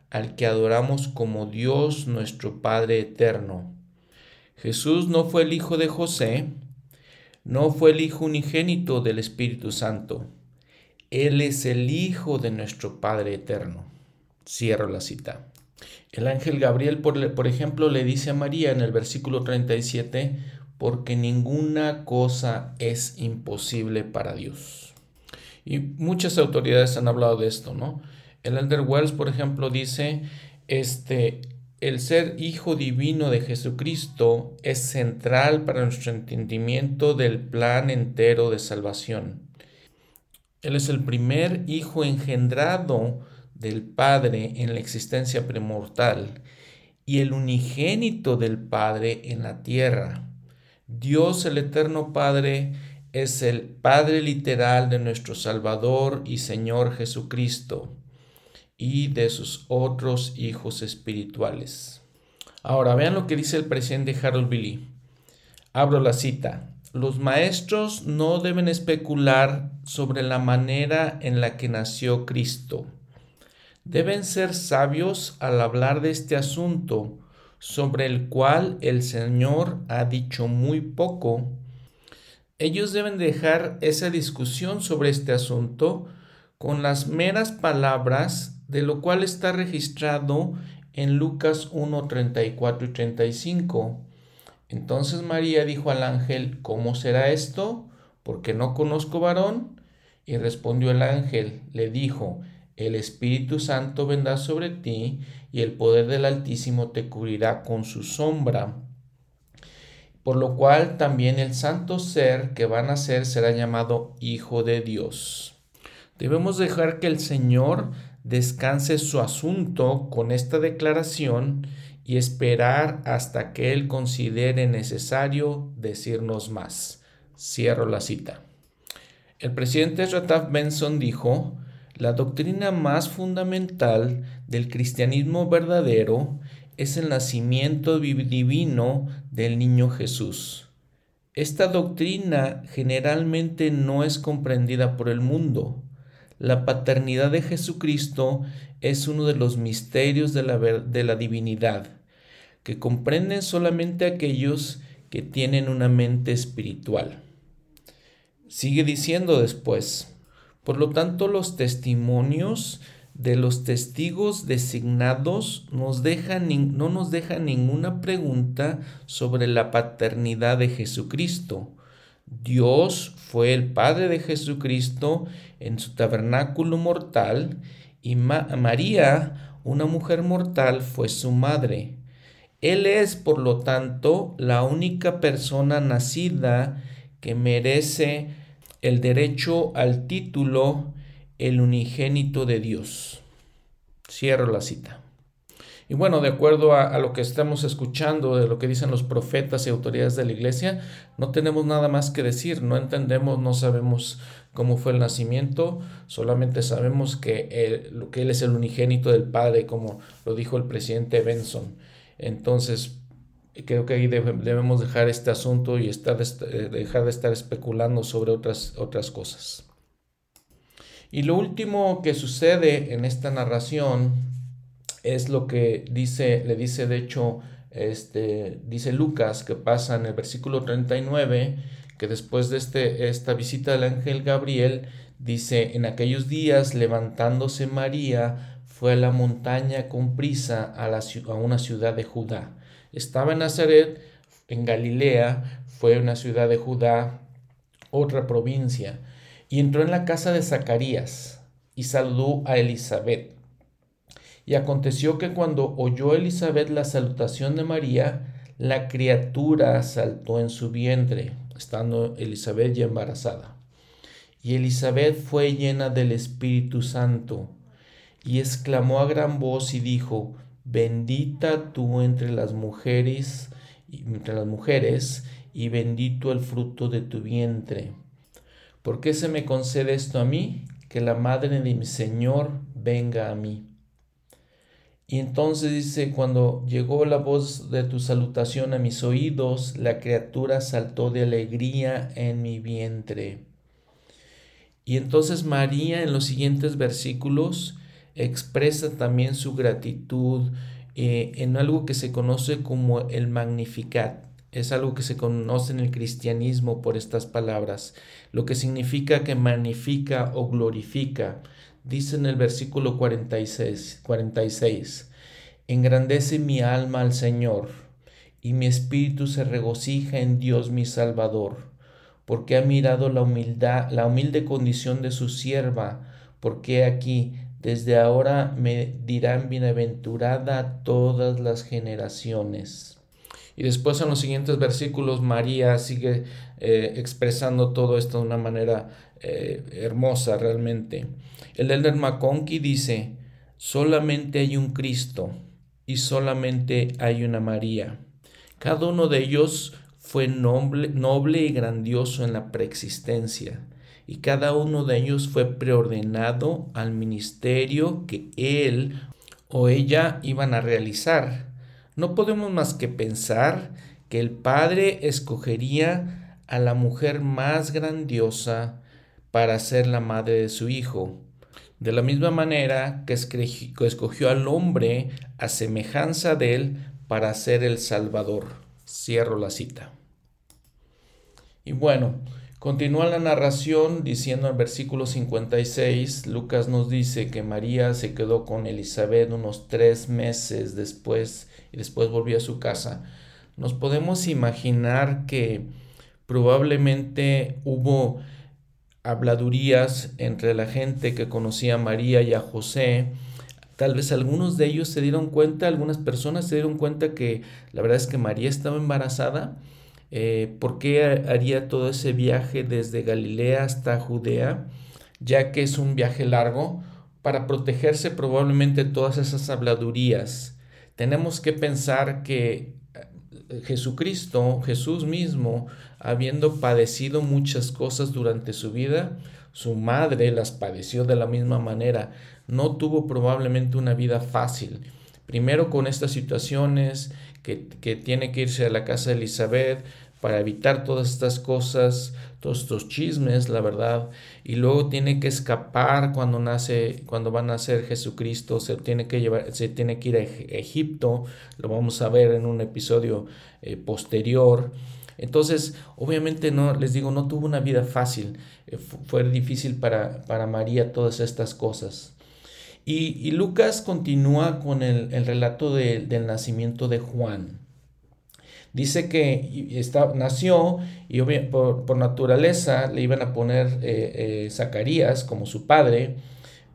al que adoramos como Dios nuestro Padre eterno. Jesús no fue el hijo de José, no fue el hijo unigénito del Espíritu Santo. Él es el hijo de nuestro Padre eterno. Cierro la cita. El ángel Gabriel, por, por ejemplo, le dice a María en el versículo 37, porque ninguna cosa es imposible para Dios. Y muchas autoridades han hablado de esto, ¿no? El Elder Wells, por ejemplo, dice, este, el ser hijo divino de Jesucristo es central para nuestro entendimiento del plan entero de salvación. Él es el primer hijo engendrado del Padre en la existencia premortal y el unigénito del Padre en la tierra. Dios el Eterno Padre es el Padre literal de nuestro Salvador y Señor Jesucristo y de sus otros hijos espirituales. Ahora vean lo que dice el presidente Harold Billy. Abro la cita. Los maestros no deben especular sobre la manera en la que nació Cristo. Deben ser sabios al hablar de este asunto sobre el cual el Señor ha dicho muy poco, ellos deben dejar esa discusión sobre este asunto con las meras palabras de lo cual está registrado en Lucas 1, 34 y 35. Entonces María dijo al ángel, ¿cómo será esto? Porque no conozco varón. Y respondió el ángel, le dijo, el Espíritu Santo vendrá sobre ti y el poder del Altísimo te cubrirá con su sombra. Por lo cual también el santo ser que va a nacer será llamado Hijo de Dios. Debemos dejar que el Señor descanse su asunto con esta declaración y esperar hasta que Él considere necesario decirnos más. Cierro la cita. El presidente Rataf Benson dijo, la doctrina más fundamental del cristianismo verdadero es el nacimiento divino del niño Jesús. Esta doctrina generalmente no es comprendida por el mundo. La paternidad de Jesucristo es uno de los misterios de la, de la divinidad, que comprenden solamente aquellos que tienen una mente espiritual. Sigue diciendo después, por lo tanto, los testimonios de los testigos designados nos dejan, no nos dejan ninguna pregunta sobre la paternidad de Jesucristo. Dios fue el Padre de Jesucristo en su tabernáculo mortal y María, una mujer mortal, fue su madre. Él es, por lo tanto, la única persona nacida que merece el derecho al título el unigénito de Dios. Cierro la cita. Y bueno, de acuerdo a, lo que estamos escuchando, de lo que dicen los profetas y autoridades de la iglesia, no tenemos nada más que decir, no entendemos, no sabemos cómo fue el nacimiento, solamente sabemos que él, que él es el unigénito del Padre, como lo dijo el presidente Benson. Entonces, creo que ahí debemos dejar este asunto y estar, eh, dejar de estar especulando sobre otras, otras cosas. Y lo último que sucede en esta narración es lo que dice, le dice de hecho, este, dice Lucas, que pasa en el versículo 39, que después de este, esta visita del ángel Gabriel, dice, en aquellos días levantándose María, fue a la montaña con prisa a, la, a una ciudad de Judá estaba en Nazaret, en Galilea, fue una ciudad de Judá, otra provincia, y entró en la casa de Zacarías y saludó a Elizabeth. Y aconteció que cuando oyó Elizabeth la salutación de María, la criatura saltó en su vientre, estando Elizabeth ya embarazada. Y Elizabeth fue llena del Espíritu Santo, y exclamó a gran voz y dijo, bendita tú entre las mujeres, entre las mujeres, y bendito el fruto de tu vientre. ¿Por qué se me concede esto a mí? Que la madre de mi Señor venga a mí. Y entonces dice, cuando llegó la voz de tu salutación a mis oídos, la criatura saltó de alegría en mi vientre. Y entonces María en los siguientes versículos expresa también su gratitud eh, en algo que se conoce como el Magnificat. Es algo que se conoce en el cristianismo por estas palabras, lo que significa que magnifica o glorifica. Dice en el versículo 46, 46 Engrandece mi alma al Señor, y mi espíritu se regocija en Dios mi Salvador, porque ha mirado la humildad, la humilde condición de su sierva, porque aquí desde ahora me dirán bienaventurada todas las generaciones. Y después en los siguientes versículos María sigue eh, expresando todo esto de una manera eh, hermosa realmente. El Elder McConkie dice, solamente hay un Cristo y solamente hay una María. Cada uno de ellos fue noble, noble y grandioso en la preexistencia y cada uno de ellos fue preordenado al ministerio que él o ella iban a realizar. No podemos más que pensar que el Padre escogería a la mujer más grandiosa para ser la madre de su hijo, de la misma manera que escogió al hombre a semejanza de él para ser el Salvador. Cierro la cita. Y bueno, Continúa la narración diciendo en versículo 56, Lucas nos dice que María se quedó con Elizabeth unos tres meses después y después volvió a su casa. Nos podemos imaginar que probablemente hubo habladurías entre la gente que conocía a María y a José. Tal vez algunos de ellos se dieron cuenta, algunas personas se dieron cuenta que la verdad es que María estaba embarazada eh, ¿Por qué haría todo ese viaje desde Galilea hasta Judea? Ya que es un viaje largo, para protegerse probablemente todas esas habladurías. Tenemos que pensar que Jesucristo, Jesús mismo, habiendo padecido muchas cosas durante su vida, su madre las padeció de la misma manera. No tuvo probablemente una vida fácil. Primero con estas situaciones, que, que tiene que irse a la casa de Elizabeth, para evitar todas estas cosas, todos estos chismes, la verdad, y luego tiene que escapar cuando nace, cuando va a nacer Jesucristo, se tiene que llevar, se tiene que ir a Egipto, lo vamos a ver en un episodio eh, posterior. Entonces, obviamente no, les digo, no tuvo una vida fácil, eh, fue difícil para, para María todas estas cosas. Y, Lucas continúa con el, relato del nacimiento de Juan. Dice que está, nació y por, por, naturaleza le iban a poner eh, eh, Zacarías como su padre,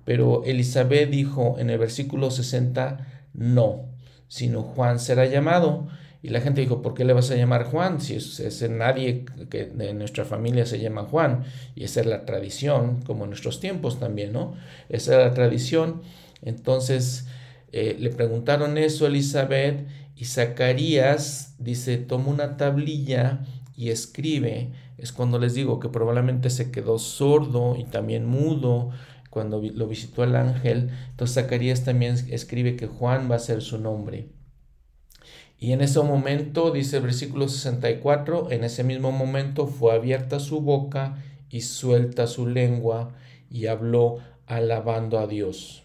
pero Elizabeth dijo en el versículo 60, no, sino Juan será llamado. Y la gente dijo, ¿por qué le vas a llamar Juan? Si es, nadie que de nuestra familia se llama Juan. Y esa es la tradición, como en nuestros tiempos también, ¿no? Esa es la tradición. Entonces eh, le preguntaron eso a Elizabeth y Zacarías dice, toma una tablilla y escribe. Es cuando les digo que probablemente se quedó sordo y también mudo cuando lo visitó el ángel. Entonces Zacarías también escribe que Juan va a ser su nombre. Y en ese momento, dice el versículo 64, en ese mismo momento fue abierta su boca y suelta su lengua y habló alabando a Dios.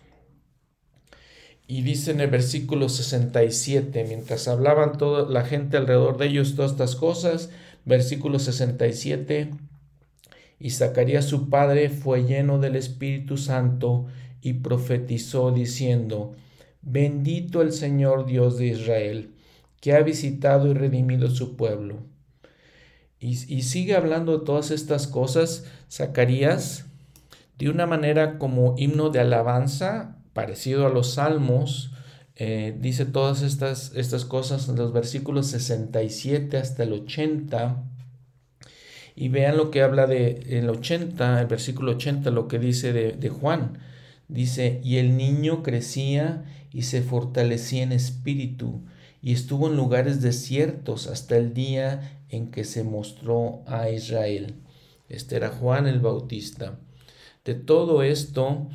Y dice en el versículo 67, mientras hablaban toda la gente alrededor de ellos todas estas cosas, versículo 67, y Zacarías su padre fue lleno del Espíritu Santo y profetizó diciendo, bendito el Señor Dios de Israel, que ha visitado y redimido su pueblo. Y, y sigue hablando de todas estas cosas, Zacarías, de una manera como himno de alabanza parecido a los salmos, eh, dice todas estas, estas cosas en los versículos 67 hasta el 80. Y vean lo que habla de el 80, el versículo 80, lo que dice de, de Juan. Dice, y el niño crecía y se fortalecía en espíritu y estuvo en lugares desiertos hasta el día en que se mostró a Israel. Este era Juan el Bautista. De todo esto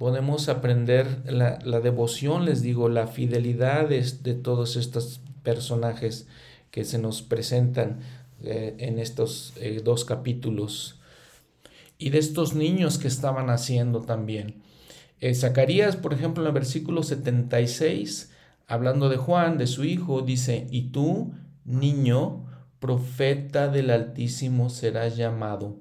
podemos aprender la, devoción, les digo, la fidelidad de, todos estos personajes que se nos presentan eh, en estos eh, dos capítulos. y de estos niños que estaban haciendo también. Eh, Zacarías, por ejemplo, en el versículo 76, hablando de Juan, de su hijo, dice, y tú, niño, profeta del Altísimo serás llamado,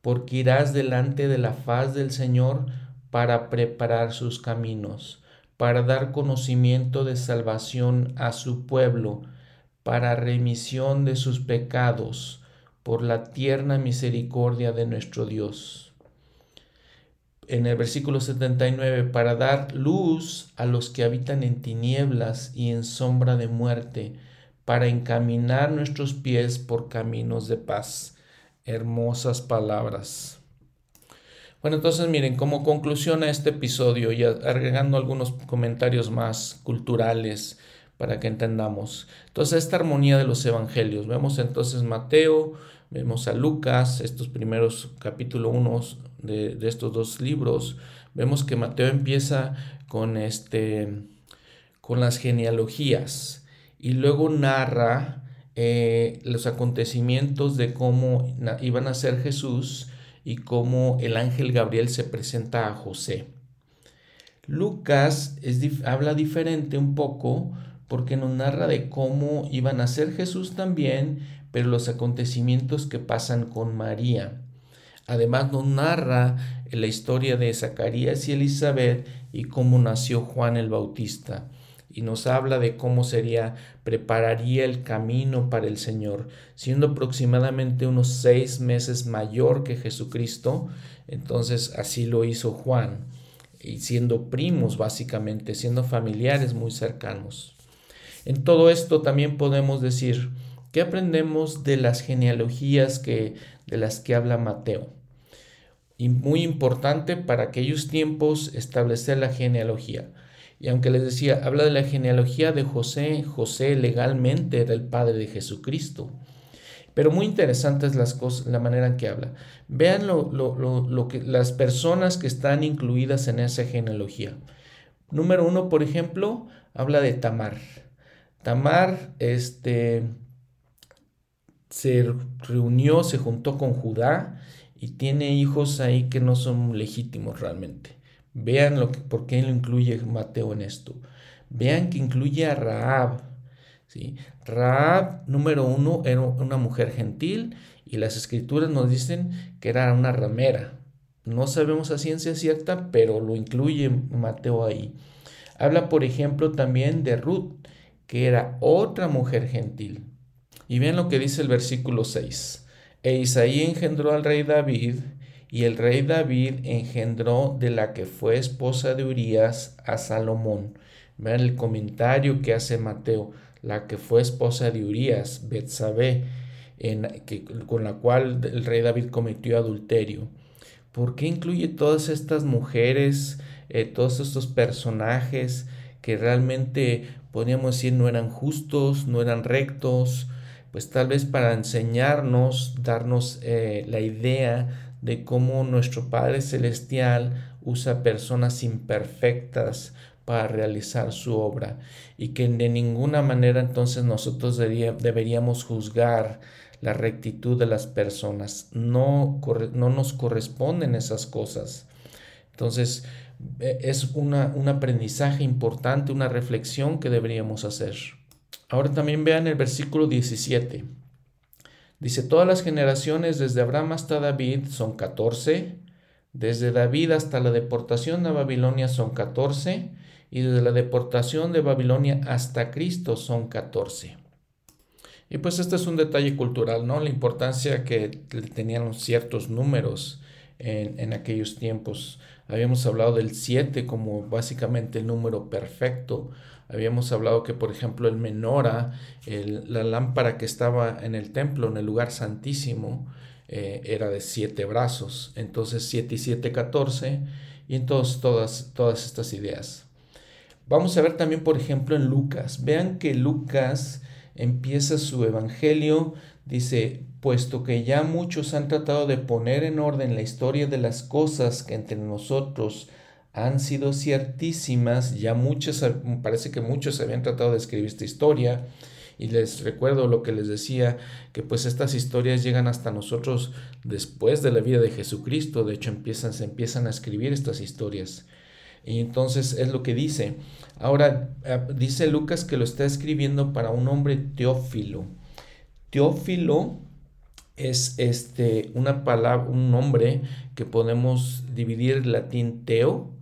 porque irás delante de la faz del Señor para preparar sus caminos, para dar conocimiento de salvación a su pueblo, para remisión de sus pecados, por la tierna misericordia de nuestro Dios. En el versículo 79, para dar luz a los que habitan en tinieblas y en sombra de muerte, para encaminar nuestros pies por caminos de paz. Hermosas palabras. Bueno, entonces miren, como conclusión a este episodio y agregando algunos comentarios más culturales para que entendamos. Entonces, esta armonía de los evangelios. Vemos entonces Mateo, vemos a Lucas, estos primeros capítulo 1 de, estos dos libros. Vemos que Mateo empieza con, este, con las genealogías y luego narra eh, los acontecimientos de cómo iban a ser Jesús y cómo el ángel Gabriel se presenta a José. Lucas habla diferente un poco porque nos narra de cómo iban a ser Jesús también, pero los acontecimientos que pasan con María. Además nos narra la historia de Zacarías y Elizabeth y cómo nació Juan el Bautista y nos habla de cómo sería, prepararía el camino para el Señor, siendo aproximadamente unos seis meses mayor que Jesucristo, entonces así lo hizo Juan, y siendo primos básicamente, siendo familiares muy cercanos. En todo esto también podemos decir, ¿qué aprendemos de las genealogías que, de las que habla Mateo? Y muy importante para aquellos tiempos establecer la genealogía. Y aunque les decía, habla de la genealogía de José, José legalmente era el padre de Jesucristo. Pero muy interesante es las cosas, la manera en que habla. Vean lo, lo, que, las personas que están incluidas en esa genealogía. Número uno, por ejemplo, habla de Tamar. Tamar este, se reunió, se juntó con Judá y tiene hijos ahí que no son legítimos realmente. Vean lo que, por qué lo incluye Mateo en esto. Vean que incluye a Raab. ¿sí? Raab, número uno, era una mujer gentil y las escrituras nos dicen que era una ramera. No sabemos a ciencia cierta, pero lo incluye Mateo ahí. Habla, por ejemplo, también de Ruth, que era otra mujer gentil. Y vean lo que dice el versículo 6. E Isaí engendró al rey David y el rey David engendró de la que fue esposa de Urías a Salomón. Vean el comentario que hace Mateo, la que fue esposa de Urías, Betsabé, con la cual el rey David cometió adulterio. ¿Por qué incluye todas estas mujeres, eh, todos estos personajes que realmente podríamos decir no eran justos, no eran rectos? Pues tal vez para enseñarnos, darnos eh, la idea de cómo nuestro Padre Celestial usa personas imperfectas para realizar su obra y que de ninguna manera entonces nosotros deberíamos juzgar la rectitud de las personas. No, no nos corresponden esas cosas. Entonces e, es una, un aprendizaje importante, una reflexión que deberíamos hacer. Ahora también vean el versículo 17. Dice, todas las generaciones desde Abraham hasta David son 14, desde David hasta la deportación a Babilonia son 14, y desde la deportación de Babilonia hasta Cristo son 14. Y pues este es un detalle cultural, ¿no? La importancia que tenían ciertos números en, en aquellos tiempos. Habíamos hablado del 7 como básicamente el número perfecto Habíamos hablado que, por ejemplo, el menora, la lámpara que estaba en el templo, en el lugar santísimo, eh, era de siete brazos. Entonces, siete y siete, catorce. Y entonces todas, todas estas ideas. Vamos a ver también, por ejemplo, en Lucas. Vean que Lucas empieza su evangelio, dice, puesto que ya muchos han tratado de poner en orden la historia de las cosas que entre nosotros han sido ciertísimas, ya muchas, parece que muchos habían tratado de escribir esta historia, Y les recuerdo lo que les decía, que pues estas historias llegan hasta nosotros después de la vida de Jesucristo. De hecho, empiezan, se empiezan a escribir estas historias. Y entonces es lo que dice. Ahora, eh, dice Lucas que lo está escribiendo para un hombre teófilo. Teófilo es este, una palabra, un nombre que podemos dividir en latín teo,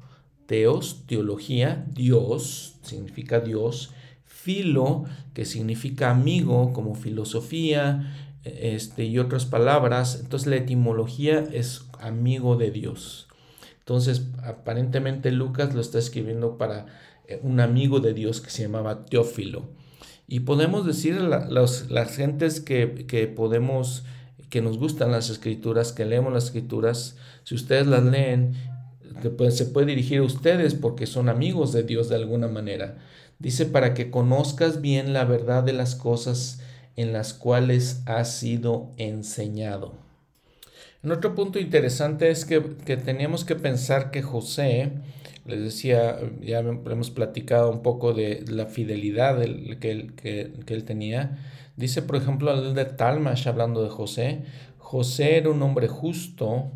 teos, teología, Dios, significa Dios, filo, que significa amigo, como filosofía, este, y otras palabras. Entonces la etimología es amigo de Dios. Entonces, aparentemente Lucas lo está escribiendo para eh, un amigo de Dios que se llamaba Teófilo. Y podemos decir a las gentes que, que podemos que nos gustan las escrituras, que leemos las escrituras, si ustedes las leen, se puede dirigir a ustedes porque son amigos de Dios de alguna manera. Dice para que conozcas bien la verdad de las cosas en las cuales has sido enseñado. En otro punto interesante es que, teníamos que pensar que José, les decía, ya hemos platicado un poco de la fidelidad que, que, que él tenía, Dice, por ejemplo, el de Talmash, hablando de José, José era un hombre justo,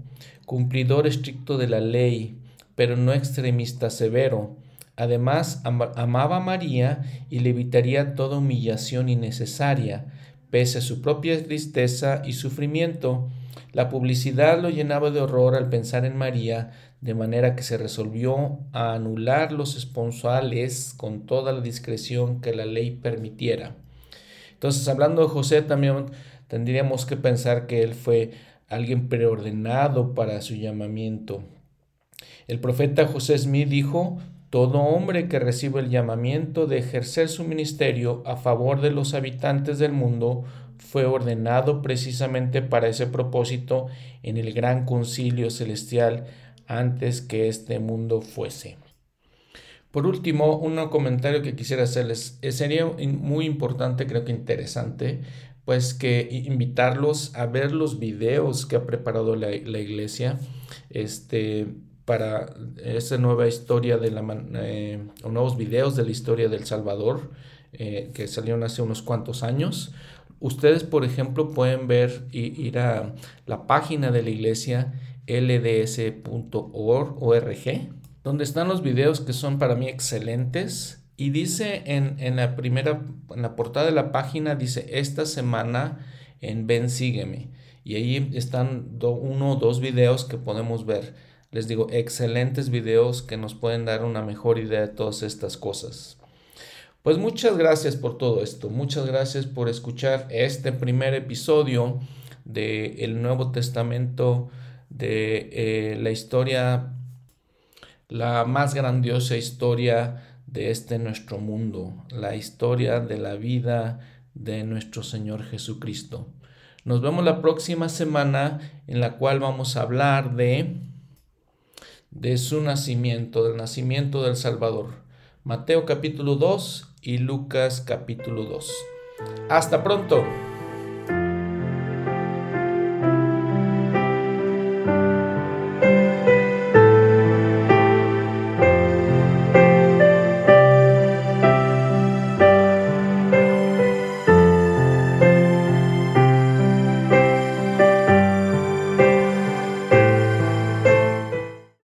cumplidor estricto de la ley, pero no extremista severo. Además, amaba a María y le evitaría toda humillación innecesaria, pese a su propia tristeza y sufrimiento. La publicidad lo llenaba de horror al pensar en María, de manera que se resolvió a anular los esponsales con toda la discreción que la ley permitiera. Entonces, hablando de José, también tendríamos que pensar que él fue alguien preordenado para su llamamiento. El profeta José Smith dijo, todo hombre que recibe el llamamiento de ejercer su ministerio a favor de los habitantes del mundo fue ordenado precisamente para ese propósito en el gran concilio celestial antes que este mundo fuese. Por último, un comentario que quisiera hacerles. Eh, sería muy importante, creo que interesante, pues que invitarlos a ver los videos que ha preparado la, iglesia este, para esa nueva historia de la eh, o nuevos videos de la historia del Salvador eh, que salieron hace unos cuantos años. Ustedes, por ejemplo, pueden ver ir a la página de la iglesia lds.org donde están los videos que son para mí excelentes. Y dice en, en, la primera, en la portada de la página, dice, esta semana en Ven Sígueme. Y ahí están uno o dos videos que podemos ver. Les digo, excelentes videos que nos pueden dar una mejor idea de todas estas cosas. Pues muchas gracias por todo esto. Muchas gracias por escuchar este primer episodio del el Nuevo Testamento, de eh, la historia la más grandiosa historia de este nuestro mundo, la historia de la vida de nuestro Señor Jesucristo. Nos vemos la próxima semana en la cual vamos a hablar de de su nacimiento, del nacimiento del Salvador. Mateo capítulo 2 y Lucas capítulo 2. Hasta pronto.